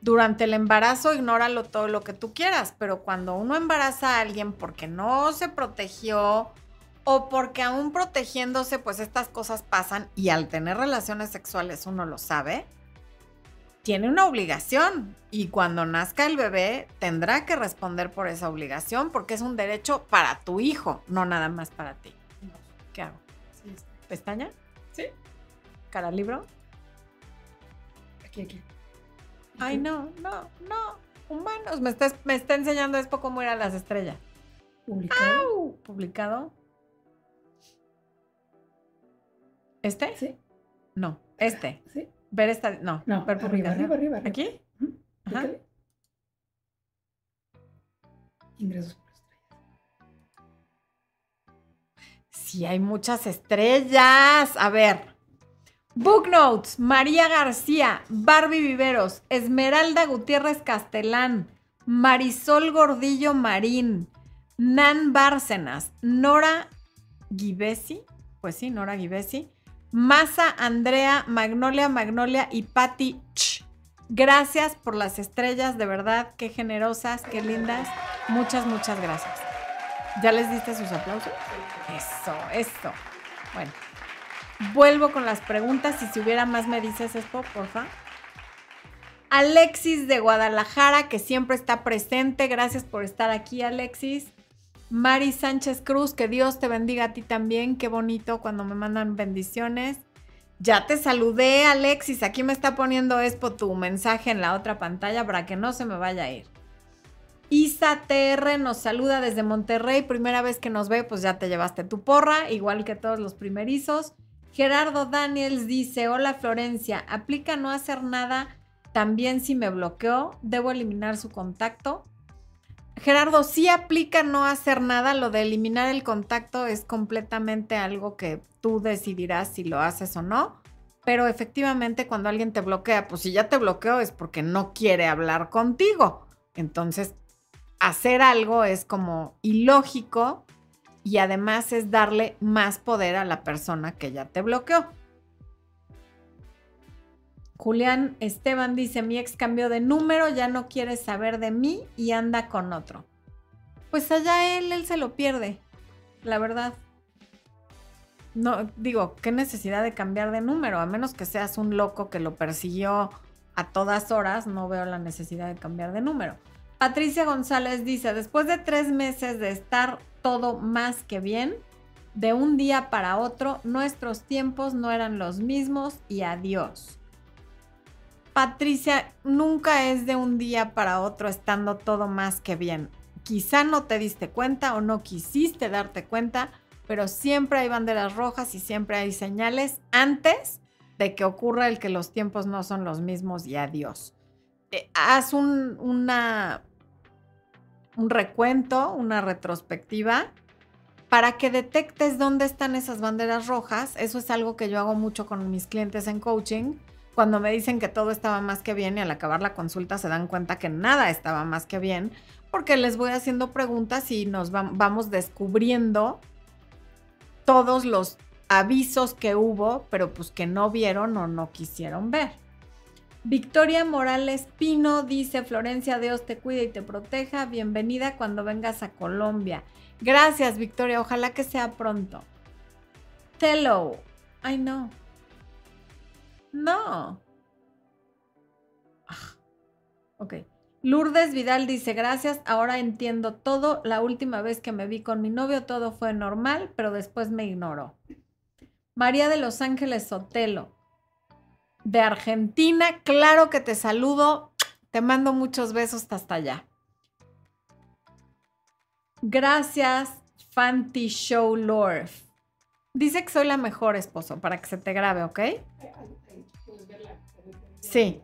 durante el embarazo ignóralo todo lo que tú quieras, pero cuando uno embaraza a alguien porque no se protegió o porque aún protegiéndose, pues estas cosas pasan y al tener relaciones sexuales uno lo sabe, tiene una obligación y cuando nazca el bebé tendrá que responder por esa obligación porque es un derecho para tu hijo, no nada más para ti. No, ¿Qué hago? sí. ¿Pestaña? Sí, ¿Cara libro? aquí, aquí. Ay, no, no, no. Humanos. Me está, me está enseñando esto cómo eran las estrellas. Publicado. ¿Publicado? ¿Este? Sí, No, este. sí. Ver esta. No, No, ver arriba, arriba. ¿Aquí? Ajá. Ingresos por estrella. Sí, hay muchas estrellas. A ver. Booknotes, María García, Barbie Viveros, Esmeralda Gutiérrez Castelán, Marisol Gordillo Marín, Nan Bárcenas, Nora Givesi, pues sí, Nora Givesi, Masa Andrea, Magnolia Magnolia y Patti Ch. Gracias por las estrellas, de verdad, qué generosas, qué lindas. Muchas, muchas gracias. ¿Ya les diste sus aplausos? Eso, eso. Bueno, vuelvo con las preguntas y si hubiera más me dices esto, porfa. Alexis de Guadalajara, que siempre está presente. Gracias por estar aquí, Alexis. Mari Sánchez Cruz, que Dios te bendiga a ti también. Qué bonito cuando me mandan bendiciones. Ya te saludé, Alexis. Aquí me está poniendo Expo tu mensaje en la otra pantalla para que no se me vaya a ir. Isa TR nos saluda desde Monterrey. Primera vez que nos ve, pues ya te llevaste tu porra, igual que todos los primerizos. Gerardo Daniels dice: Hola Florencia, aplica no hacer nada. También si me bloqueó, debo eliminar su contacto. Gerardo, sí aplica no hacer nada. Lo de eliminar el contacto es completamente algo que tú decidirás si lo haces o no. Pero efectivamente, cuando alguien te bloquea, pues si ya te bloqueó es porque no quiere hablar contigo. Entonces, hacer algo es como ilógico y además es darle más poder a la persona que ya te bloqueó. Julián Esteban dice, mi ex cambió de número, ya no quiere saber de mí y anda con otro. Pues allá él, él se lo pierde, la verdad. No, digo, qué necesidad de cambiar de número, a menos que seas un loco que lo persiguió a todas horas, no veo la necesidad de cambiar de número. Patricia González dice, después de tres meses de estar todo más que bien, de un día para otro, nuestros tiempos no eran los mismos y adiós. Patricia, nunca es de un día para otro estando todo más que bien. Quizá no te diste cuenta o no quisiste darte cuenta, pero siempre hay banderas rojas y siempre hay señales antes de que ocurra el que los tiempos no son los mismos y adiós. Eh, haz un, una, un recuento, una retrospectiva para que detectes dónde están esas banderas rojas. Eso es algo que yo hago mucho con mis clientes en coaching. Cuando me dicen que todo estaba más que bien y al acabar la consulta se dan cuenta que nada estaba más que bien, porque les voy haciendo preguntas y nos va- vamos descubriendo todos los avisos que hubo, pero pues que no vieron o no quisieron ver. Victoria Morales Pino dice, Florencia, Dios te cuide y te proteja. Bienvenida cuando vengas a Colombia. Gracias, Victoria. Ojalá que sea pronto. Tello. Ay, no. No. Ah, Ok. Lourdes Vidal dice, gracias, ahora entiendo todo. La última vez que me vi con mi novio todo fue normal, pero después me ignoró. María de Los Ángeles Sotelo. de Argentina. Claro que te saludo. Te mando muchos besos hasta allá. Gracias, Fanti Show Lord. Dice que soy la mejor esposo para que se te grabe, ¿ok? Sí.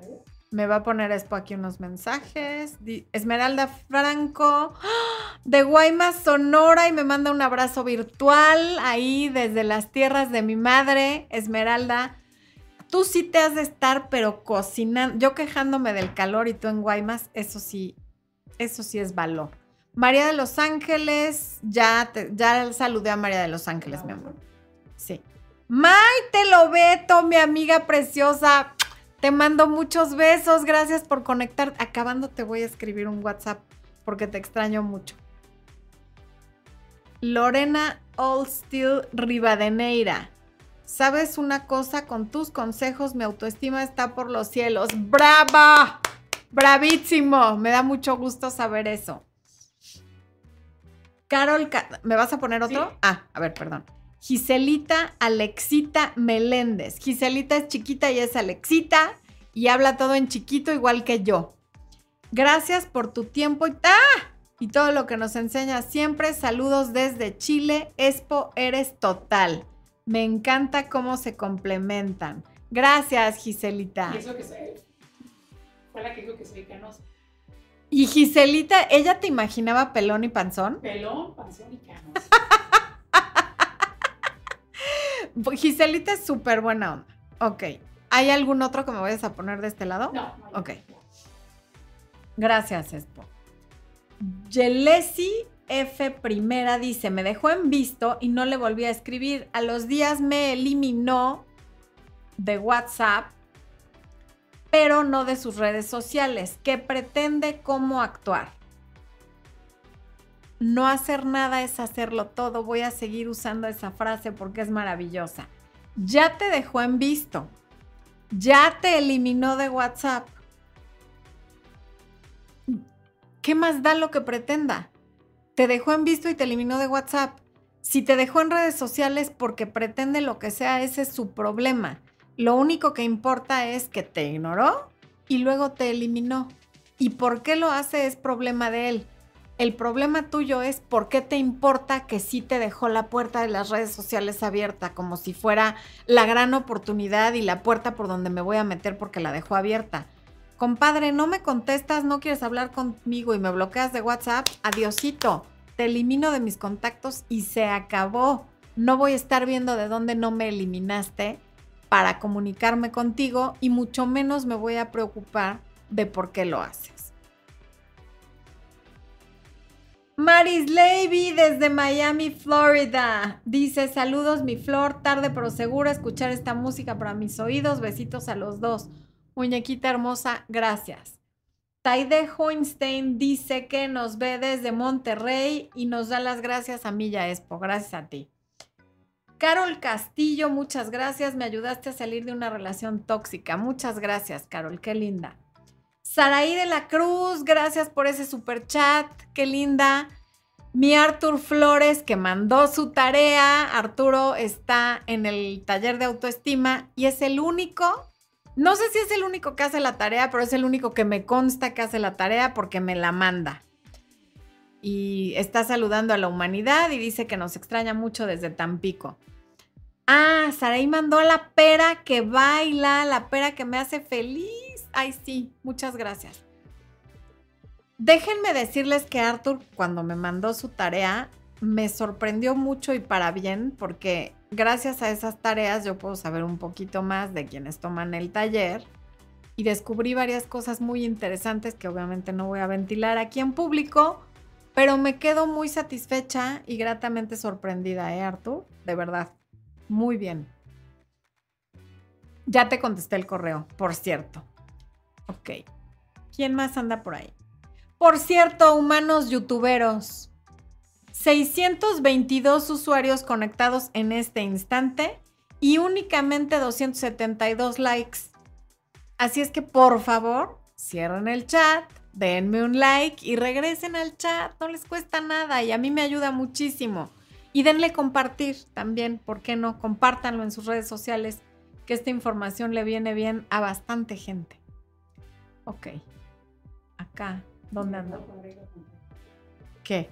Me va a poner Expo aquí unos mensajes. Esmeralda Franco de Guaymas, Sonora, y me manda un abrazo virtual ahí desde las tierras de mi madre, Esmeralda. Tú sí te has de estar, pero cocinando. Yo quejándome del calor y tú en Guaymas, eso sí, eso sí es valor. María de Los Ángeles, ya, te- ya saludé a María de Los Ángeles, mi amor. Sí. Maite Lobeto, mi amiga preciosa. Te mando muchos besos. Gracias por conectar. Acabando te voy a escribir un WhatsApp porque te extraño mucho. Lorena Oldsteel Rivadeneira. ¿Sabes una cosa? Con tus consejos mi autoestima está por los cielos. ¡Brava! ¡Bravísimo! Me da mucho gusto saber eso. Carol, Ca- ¿me vas a poner otro? Sí. Ah, a ver, perdón. Giselita Alexita Meléndez. Giselita es chiquita y es Alexita y habla todo en chiquito igual que yo. Gracias por tu tiempo y, ¡ah! y todo lo que nos enseñas siempre. Saludos desde Chile. Expo, eres total. Me encanta cómo se complementan. Gracias, Giselita. Y eso que fue la que dijo que soy canosa. Y Giselita, ¿ella te imaginaba pelón y panzón? Pelón, panzón y canosa. Giselita es súper buena onda. Ok. ¿Hay algún otro que me vayas a poner de este lado? No, no. Ok. Gracias, Expo. Yelesi F. Primera dice, me dejó en visto y no le volví a escribir. A los días me eliminó de WhatsApp, pero no de sus redes sociales. ¿Qué pretende cómo actuar? No hacer nada es hacerlo todo. Voy a seguir usando esa frase porque es maravillosa. Ya te dejó en visto. Ya te eliminó de WhatsApp. ¿Qué más da lo que pretenda? Te dejó en visto y te eliminó de WhatsApp. Si te dejó en redes sociales porque pretende lo que sea, ese es su problema. Lo único que importa es que te ignoró y luego te eliminó. ¿Y por qué lo hace es problema de él? El problema tuyo es por qué te importa que sí te dejó la puerta de las redes sociales abierta, como si fuera la gran oportunidad y la puerta por donde me voy a meter porque la dejó abierta. Compadre, no me contestas, no quieres hablar conmigo y me bloqueas de WhatsApp, adiosito, te elimino de mis contactos y se acabó. No voy a estar viendo de dónde no me eliminaste para comunicarme contigo y mucho menos me voy a preocupar de por qué lo haces. Maris Levy desde Miami, Florida. Dice, saludos mi flor, tarde pero segura escuchar esta música para mis oídos. Besitos a los dos. Muñequita hermosa, gracias. Taide Hoinstein dice que nos ve desde Monterrey y nos da las gracias a Milla Expo. Gracias a ti. Carol Castillo, muchas gracias. Me ayudaste a salir de una relación tóxica. Muchas gracias, Carol. Qué linda. Saraí de la Cruz, gracias por ese super chat. Qué linda. Mi Artur Flores, que mandó su tarea. Arturo está en el taller de autoestima y es el único. No sé si es el único que hace la tarea, pero es el único que me consta que hace la tarea porque me la manda. Y está saludando a la humanidad y dice que nos extraña mucho desde Tampico. Ah, Saraí mandó la pera que baila, la pera que me hace feliz. Ay, sí, muchas gracias. Déjenme decirles que Arthur, cuando me mandó su tarea, me sorprendió mucho y para bien, porque gracias a esas tareas yo puedo saber un poquito más de quienes toman el taller y descubrí varias cosas muy interesantes que obviamente no voy a ventilar aquí en público, pero me quedo muy satisfecha y gratamente sorprendida, ¿eh, Arthur? De verdad, muy bien. Ya te contesté el correo, por cierto. Ok. ¿Quién más anda por ahí? Por cierto, humanos youtuberos. 622 usuarios conectados en este instante y únicamente 272 likes. Así es que por favor, cierren el chat, denme un like y regresen al chat. No les cuesta nada y a mí me ayuda muchísimo. Y denle compartir también, ¿por qué no? Compártanlo en sus redes sociales, que esta información le viene bien a bastante gente. Ok. Acá, ¿dónde ando? ¿Qué?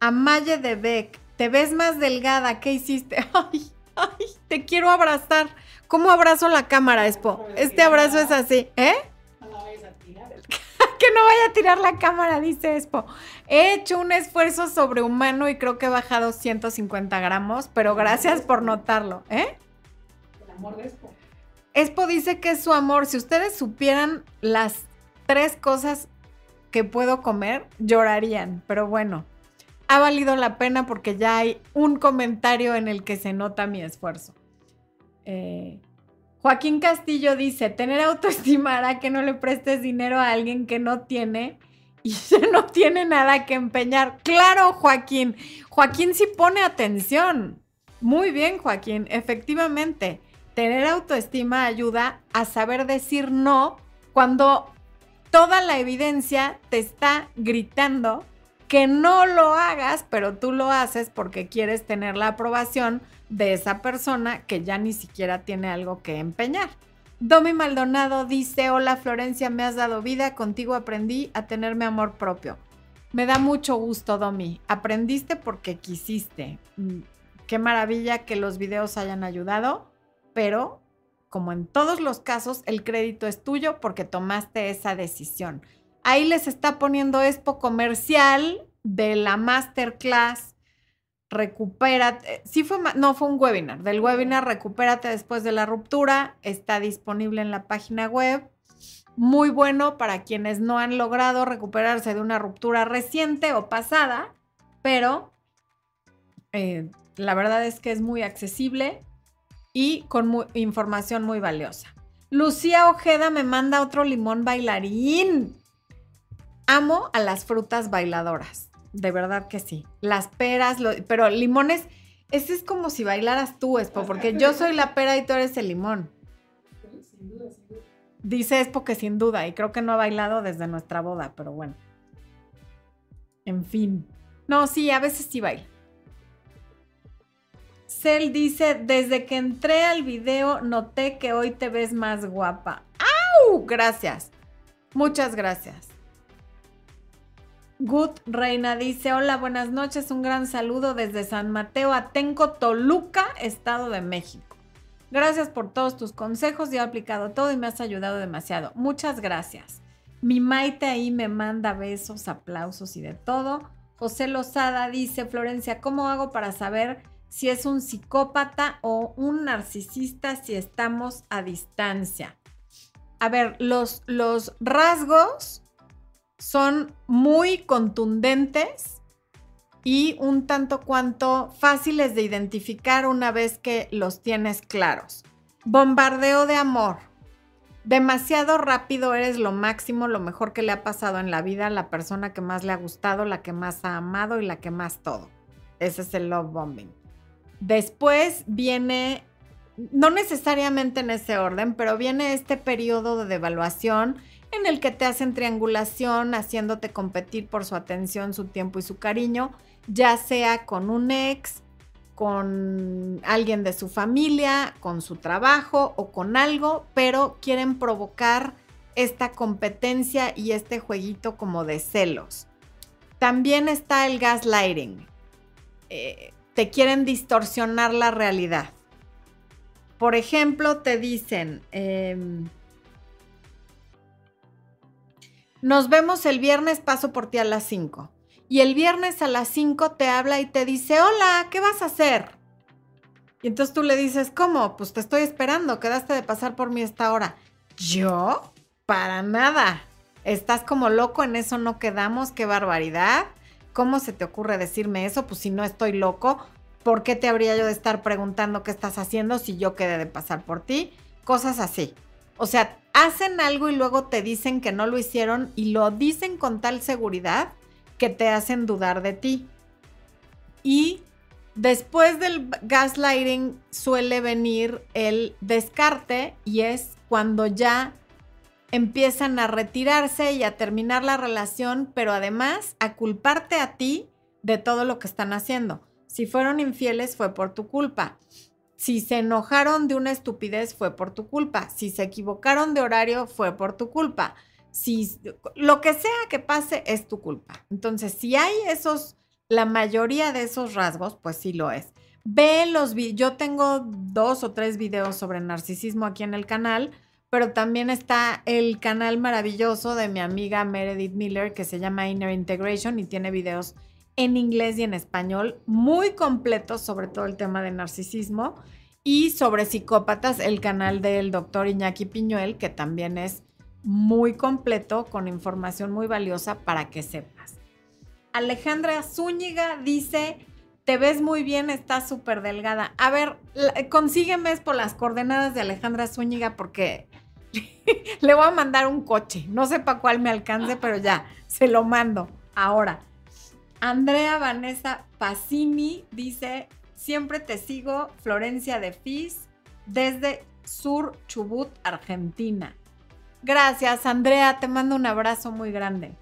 Amaye de Beck, te ves más delgada, ¿qué hiciste? Ay, ay, te quiero abrazar. ¿Cómo abrazo la cámara, Expo? Este abrazo es así, ¿eh? Que no vaya a tirar la cámara, dice Expo. He hecho un esfuerzo sobrehumano y creo que he bajado 150 gramos, pero gracias por notarlo, ¿eh? El amor de esto. Expo dice que es su amor. Si ustedes supieran las tres cosas que puedo comer, llorarían. Pero bueno, ha valido la pena porque ya hay un comentario en el que se nota mi esfuerzo. Eh, Joaquín Castillo dice, tener autoestima hará que no le prestes dinero a alguien que no tiene y ya no tiene nada que empeñar. Claro, Joaquín. Joaquín sí pone atención. Muy bien, Joaquín. Efectivamente, tener autoestima ayuda a saber decir no cuando toda la evidencia te está gritando que no lo hagas, pero tú lo haces porque quieres tener la aprobación de esa persona que ya ni siquiera tiene algo que empeñar. Domi Maldonado dice, hola Florencia, me has dado vida, contigo aprendí a tenerme amor propio. Me da mucho gusto, Domi. Aprendiste porque quisiste. Mm, Qué maravilla que los videos hayan ayudado, pero como en todos los casos, el crédito es tuyo porque tomaste esa decisión. Ahí les está poniendo Expo comercial de la masterclass. Recupérate. Sí fue, no, fue un webinar. Del webinar Recupérate después de la ruptura. Está disponible en la página web. Muy bueno para quienes no han logrado recuperarse de una ruptura reciente o pasada, pero eh, la verdad es que es muy accesible y con información muy valiosa. Lucía Ojeda me manda otro limón bailarín. Amo a las frutas bailadoras, de verdad que sí. Las peras, pero limones, ese es como si bailaras tú, Expo, porque yo soy la pera y tú eres el limón. Sin duda, sin duda. Dice Expo que sin duda, y creo que no ha bailado desde nuestra boda, pero bueno. En fin. No, sí, a veces sí baila. Cel dice, desde que entré al video noté que hoy te ves más guapa. ¡Au! Gracias. Muchas gracias. Good Reina dice, hola, buenas noches, un gran saludo desde San Mateo Atenco, Toluca, Estado de México. Gracias por todos tus consejos, ya he aplicado todo y me has ayudado demasiado. Muchas gracias. Mi Maite ahí me manda besos, aplausos y de todo. José Lozada dice, Florencia, ¿cómo hago para saber si es un psicópata o un narcisista si estamos a distancia? A ver, los, los rasgos son muy contundentes y un tanto cuanto fáciles de identificar una vez que los tienes claros. Bombardeo de amor. Demasiado rápido eres lo máximo, lo mejor que le ha pasado en la vida, la persona que más le ha gustado, la que más ha amado y la que más todo. Ese es el love bombing. Después viene, no necesariamente en ese orden, pero viene este periodo de devaluación en el que te hacen triangulación, haciéndote competir por su atención, su tiempo y su cariño, ya sea con un ex, con alguien de su familia, con su trabajo o con algo, pero quieren provocar esta competencia y este jueguito como de celos. También está el gaslighting. Eh, te quieren distorsionar la realidad. Por ejemplo, te dicen, em, nos vemos el viernes, paso por ti a las 5. Y el viernes a las 5 te habla y te dice, hola, ¿qué vas a hacer? Y entonces tú le dices, ¿cómo? Pues te estoy esperando, quedaste de pasar por mí esta hora. ¿Yo? Para nada. Estás como loco, en eso no quedamos, qué barbaridad. ¿Cómo se te ocurre decirme eso? Pues si no estoy loco, ¿por qué te habría yo de estar preguntando qué estás haciendo si yo quedé de pasar por ti? Cosas así. O sea, hacen algo y luego te dicen que no lo hicieron y lo dicen con tal seguridad que te hacen dudar de ti. Y después del gaslighting suele venir el descarte y es cuando ya empiezan a retirarse y a terminar la relación, pero además a culparte a ti de todo lo que están haciendo. Si fueron infieles fue por tu culpa. Si se enojaron de una estupidez fue por tu culpa. Si se equivocaron de horario fue por tu culpa. Si lo que sea que pase es tu culpa. Entonces, si hay esos, la mayoría de esos rasgos, pues sí lo es. Ve los. Yo tengo dos o tres videos sobre narcisismo aquí en el canal, pero también está el canal maravilloso de mi amiga Meredith Miller que se llama Inner Integration y tiene videos en inglés y en español, muy completos sobre todo el tema de narcisismo y sobre psicópatas, el canal del doctor Iñaki Piñuel, que también es muy completo, con información muy valiosa para que sepas. Alejandra Zúñiga dice, te ves muy bien, estás súper delgada. A ver, consígueme por las coordenadas de Alejandra Zúñiga porque le voy a mandar un coche. No sé para cuál me alcance, pero ya, se lo mando. Ahora, Andrea Vanessa Pacini dice, siempre te sigo, Florencia de Fis, desde Sur Chubut, Argentina. Gracias, Andrea, te mando un abrazo muy grande.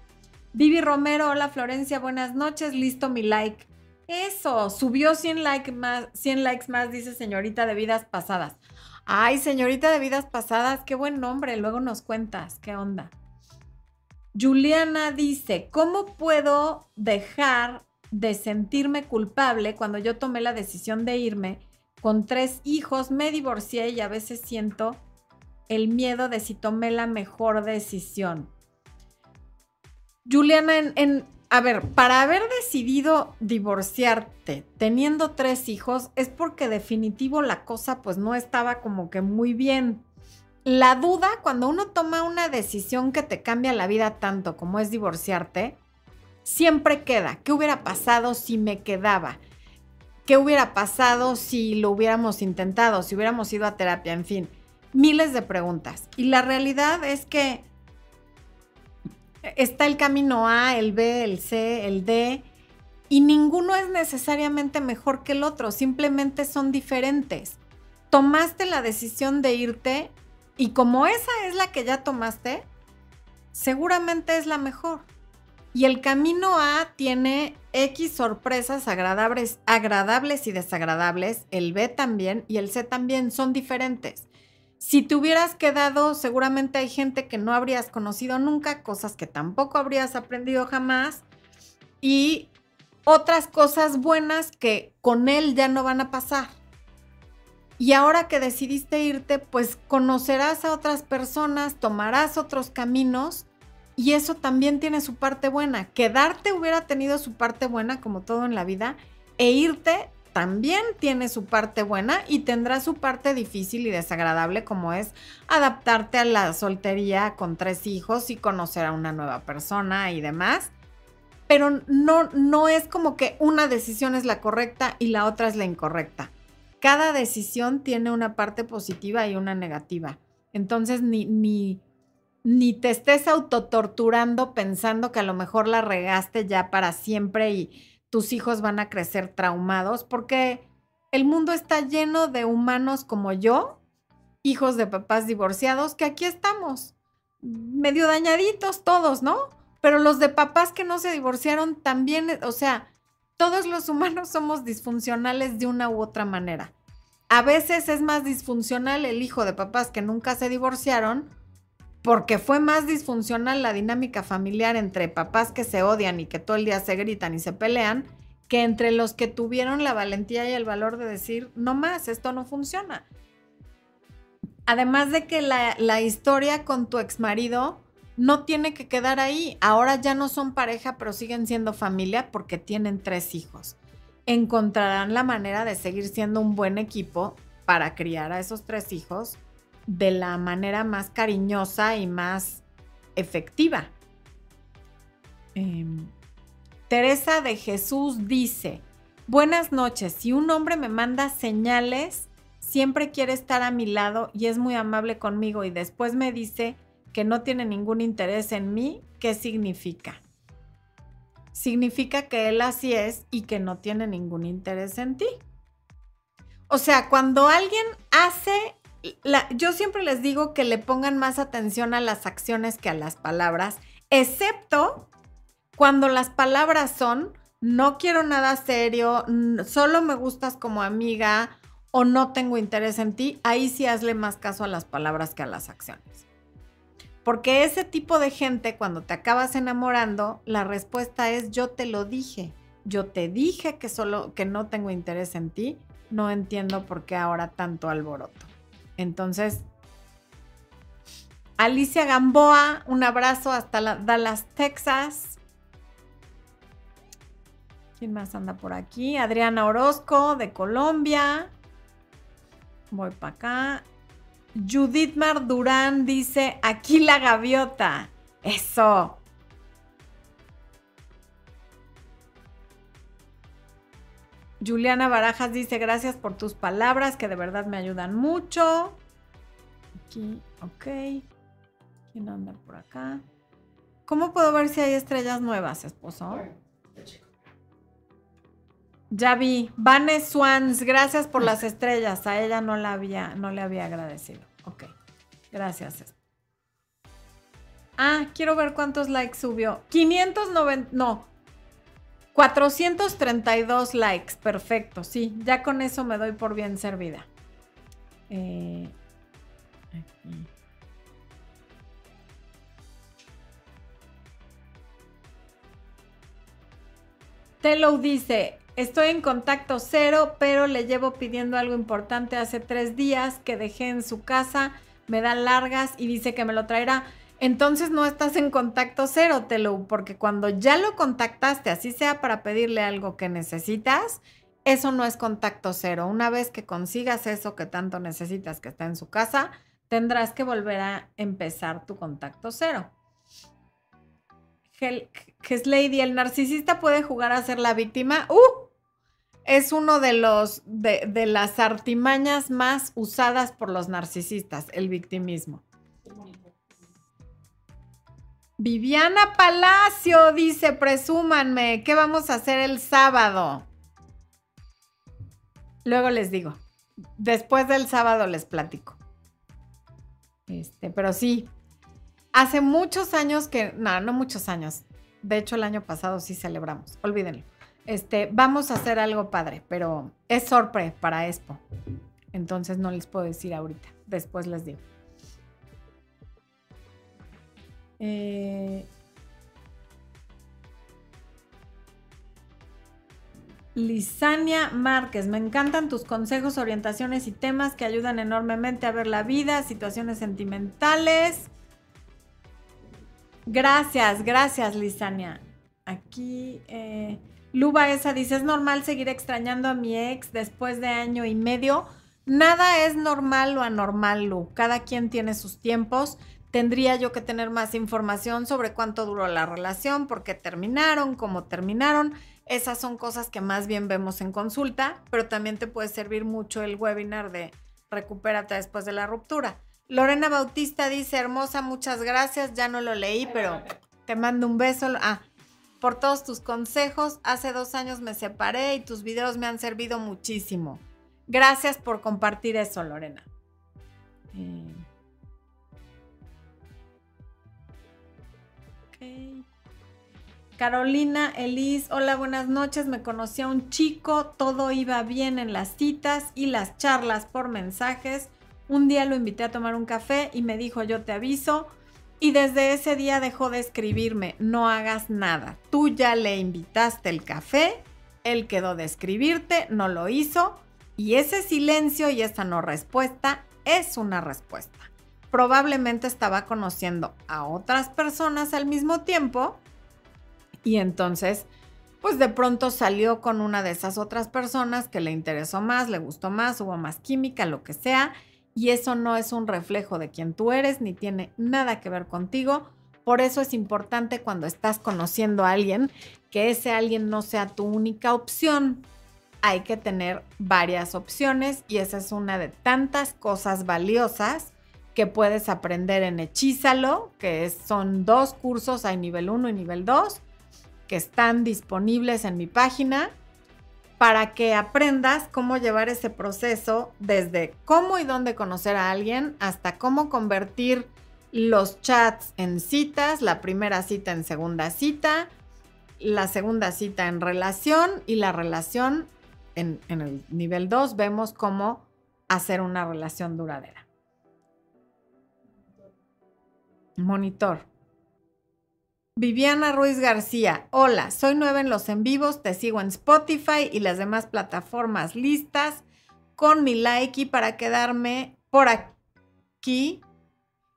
Vivi Romero, hola Florencia, buenas noches, listo mi like. Eso, subió 100, like más, 100 likes más, dice señorita de vidas pasadas. Ay, señorita de vidas pasadas, qué buen nombre, luego nos cuentas, qué onda. Juliana dice, ¿cómo puedo dejar de sentirme culpable cuando yo tomé la decisión de irme con tres hijos, me divorcié y a veces siento el miedo de si tomé la mejor decisión? Juliana, en, a ver, para haber decidido divorciarte teniendo tres hijos es porque definitivo la cosa pues no estaba como que muy bien la duda, cuando uno toma una decisión que te cambia la vida tanto como es divorciarte, siempre queda. ¿Qué hubiera pasado si me quedaba? ¿Qué hubiera pasado si lo hubiéramos intentado, si hubiéramos ido a terapia? En fin, miles de preguntas. Y la realidad es que está el camino A, el B, el C, el D, y ninguno es necesariamente mejor que el otro, simplemente son diferentes. Tomaste la decisión de irte y como esa es la que ya tomaste, seguramente es la mejor. Y el camino A tiene X sorpresas agradables, agradables y desagradables, el B también y el C también son diferentes. Si te hubieras quedado, seguramente hay gente que no habrías conocido nunca, cosas que tampoco habrías aprendido jamás y otras cosas buenas que con él ya no van a pasar. Y ahora que decidiste irte, pues conocerás a otras personas, tomarás otros caminos y eso también tiene su parte buena. Quedarte hubiera tenido su parte buena, como todo en la vida, e irte también tiene su parte buena y tendrá su parte difícil y desagradable, como es adaptarte a la soltería con tres hijos y conocer a una nueva persona y demás. Pero no, no es como que una decisión es la correcta y la otra es la incorrecta cada decisión tiene una parte positiva y una negativa. Entonces, ni, ni, ni te estés autotorturando pensando que a lo mejor la regaste ya para siempre y tus hijos van a crecer traumados, porque el mundo está lleno de humanos como yo, hijos de papás divorciados, que aquí estamos, medio dañaditos todos, ¿no? Pero los de papás que no se divorciaron también, o sea, todos los humanos somos disfuncionales de una u otra manera. A veces es más disfuncional el hijo de papás que nunca se divorciaron porque fue más disfuncional la dinámica familiar entre papás que se odian y que todo el día se gritan y se pelean que entre los que tuvieron la valentía y el valor de decir, no más, esto no funciona. Además de que la, la historia con tu ex marido no tiene que quedar ahí. Ahora ya no son pareja, pero siguen siendo familia porque tienen tres hijos. Encontrarán la manera de seguir siendo un buen equipo para criar a esos tres hijos de la manera más cariñosa y más efectiva. Em, Teresa de Jesús dice, buenas noches, si un hombre me manda señales, siempre quiere estar a mi lado y es muy amable conmigo y después me dice que no tiene ningún interés en mí, ¿qué significa? Significa que él así es y que no tiene ningún interés en ti. O sea, cuando alguien hace, yo siempre les digo que le pongan más atención a las acciones que a las palabras, excepto cuando las palabras son, no quiero nada serio, solo me gustas como amiga o no tengo interés en ti, ahí sí hazle más caso a las palabras que a las acciones. Porque ese tipo de gente, cuando te acabas enamorando, la respuesta es yo te lo dije. Yo te dije que solo que no tengo interés en ti, no entiendo por qué ahora tanto alboroto. Entonces, Alicia Gamboa, un abrazo hasta Dallas, Texas. ¿Quién más anda por aquí? Adriana Orozco de Colombia. Voy para acá. Judith Mar Durán dice, aquí la gaviota. Eso. Juliana Barajas dice, gracias por tus palabras que de verdad me ayudan mucho. Aquí, ok. ¿Quién anda por acá? ¿Cómo puedo ver si hay estrellas nuevas, esposo? Ya vi. Vane Swans, gracias por las estrellas. A ella no, la había, no le había agradecido. Ok. Gracias. Ah, quiero ver cuántos likes subió. 590, no. 432 likes. Perfecto, sí. Ya con eso me doy por bien servida. Eh, aquí. Telo dice, Estoy en contacto cero, pero le llevo pidiendo algo importante hace tres días que dejé en su casa, me da largas y dice que me lo traerá. Entonces no estás en contacto cero, Telu, porque cuando ya lo contactaste, así sea para pedirle algo que necesitas, eso no es contacto cero. Una vez que consigas eso que tanto necesitas que está en su casa, tendrás que volver a empezar tu contacto cero que es Lady, el narcisista puede jugar a ser la víctima. ¡Uh! Es uno de los de, de las artimañas más usadas por los narcisistas, el victimismo. Viviana Palacio dice, presúmanme, ¿qué vamos a hacer el sábado? Luego les digo. Después del sábado les platico. Este, pero sí, Hace muchos años que, no, no muchos años. De hecho, el año pasado sí celebramos. Olvídenlo. Este, vamos a hacer algo padre, pero es sorpresa para Expo. Entonces no les puedo decir ahorita. Después les digo. Eh, Lisania Márquez, me encantan tus consejos, orientaciones y temas que ayudan enormemente a ver la vida, situaciones sentimentales. Gracias, gracias, Lisania. Aquí, eh, Luba esa dice, ¿es normal seguir extrañando a mi ex después de año y medio? Nada es normal o anormal, Lu. Cada quien tiene sus tiempos. Tendría yo que tener más información sobre cuánto duró la relación, por qué terminaron, cómo terminaron. Esas son cosas que más bien vemos en consulta, pero también te puede servir mucho el webinar de Recupérate después de la ruptura. Lorena Bautista dice, hermosa, muchas gracias. Ya no lo leí, pero te mando un beso. Ah, por todos tus consejos. Hace dos años me separé y tus videos me han servido muchísimo. Gracias por compartir eso, Lorena. Eh, Carolina Elis, hola, buenas noches. Me conocí a un chico, todo iba bien en las citas y las charlas por mensajes. Un día lo invité a tomar un café y me dijo yo te aviso. Y desde ese día dejó de escribirme, no hagas nada. Tú ya le invitaste el café, él quedó de escribirte, no lo hizo. Y ese silencio y esa no respuesta es una respuesta. Probablemente estaba conociendo a otras personas al mismo tiempo y entonces, pues de pronto salió con una de esas otras personas que le interesó más, le gustó más, hubo más química, lo que sea y eso no es un reflejo de quien tú eres ni tiene nada que ver contigo. Por eso es importante cuando estás conociendo a alguien que ese alguien no sea tu única opción. Hay que tener varias opciones y esa es una de tantas cosas valiosas que puedes aprender en Hechízalo, que son dos cursos, hay nivel 1 y nivel 2, que están disponibles en mi página para que aprendas cómo llevar ese proceso desde cómo y dónde conocer a alguien hasta cómo convertir los chats en citas, la primera cita en segunda cita, la segunda cita en relación y la relación en, en el nivel 2 vemos cómo hacer una relación duradera. Monitor. Viviana Ruiz García, hola, soy nueva en los en vivos, te sigo en Spotify y las demás plataformas listas con mi like y para quedarme por aquí.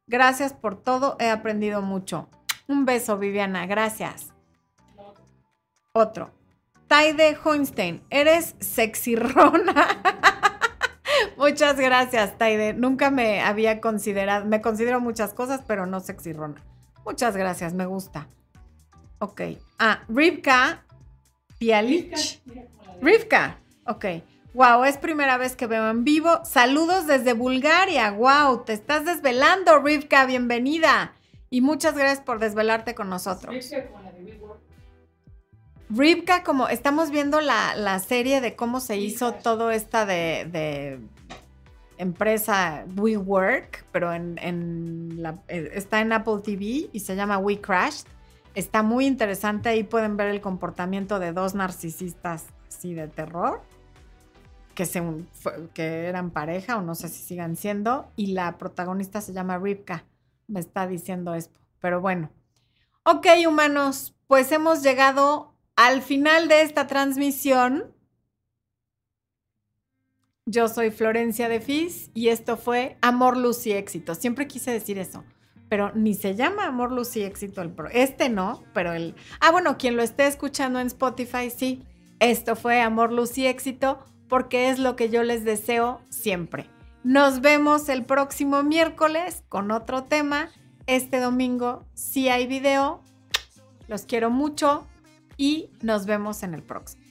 Gracias por todo, he aprendido mucho. Un beso, Viviana, gracias. Otro. Taide Hoinstein, eres sexirrona. Muchas gracias, Taide. Nunca me había considerado, me considero muchas cosas, pero no sexirrona. Muchas gracias, me gusta. Ok. Ah, Rivka Pialich. Rivka. Ok. Wow, es primera vez que veo en vivo. Saludos desde Bulgaria. Wow, te estás desvelando, Rivka. Bienvenida. Y muchas gracias por desvelarte con nosotros. Rivka como la de WeWork. Rivka, como estamos viendo la, la serie de cómo se hizo todo esta de, de empresa WeWork, pero en, la- eh, está en Apple TV y se llama We Crashed. Está muy interesante, ahí pueden ver el comportamiento de dos narcisistas así de terror, que, que eran pareja o no sé si sigan siendo, y la protagonista se llama Rivka, me está diciendo esto, pero bueno. Ok, humanos, pues hemos llegado al final de esta transmisión. Yo soy Florencia de Fis y esto fue Amor, Luz y Éxito. Siempre quise decir eso, pero ni se llama Amor, Luz y Éxito el pro. Este no, pero el. Ah, bueno, quien lo esté escuchando en Spotify, sí. Esto fue Amor, Luz y Éxito porque es lo que yo les deseo siempre. Nos vemos el próximo miércoles con otro tema. Este domingo sí hay video. Los quiero mucho y nos vemos en el próximo.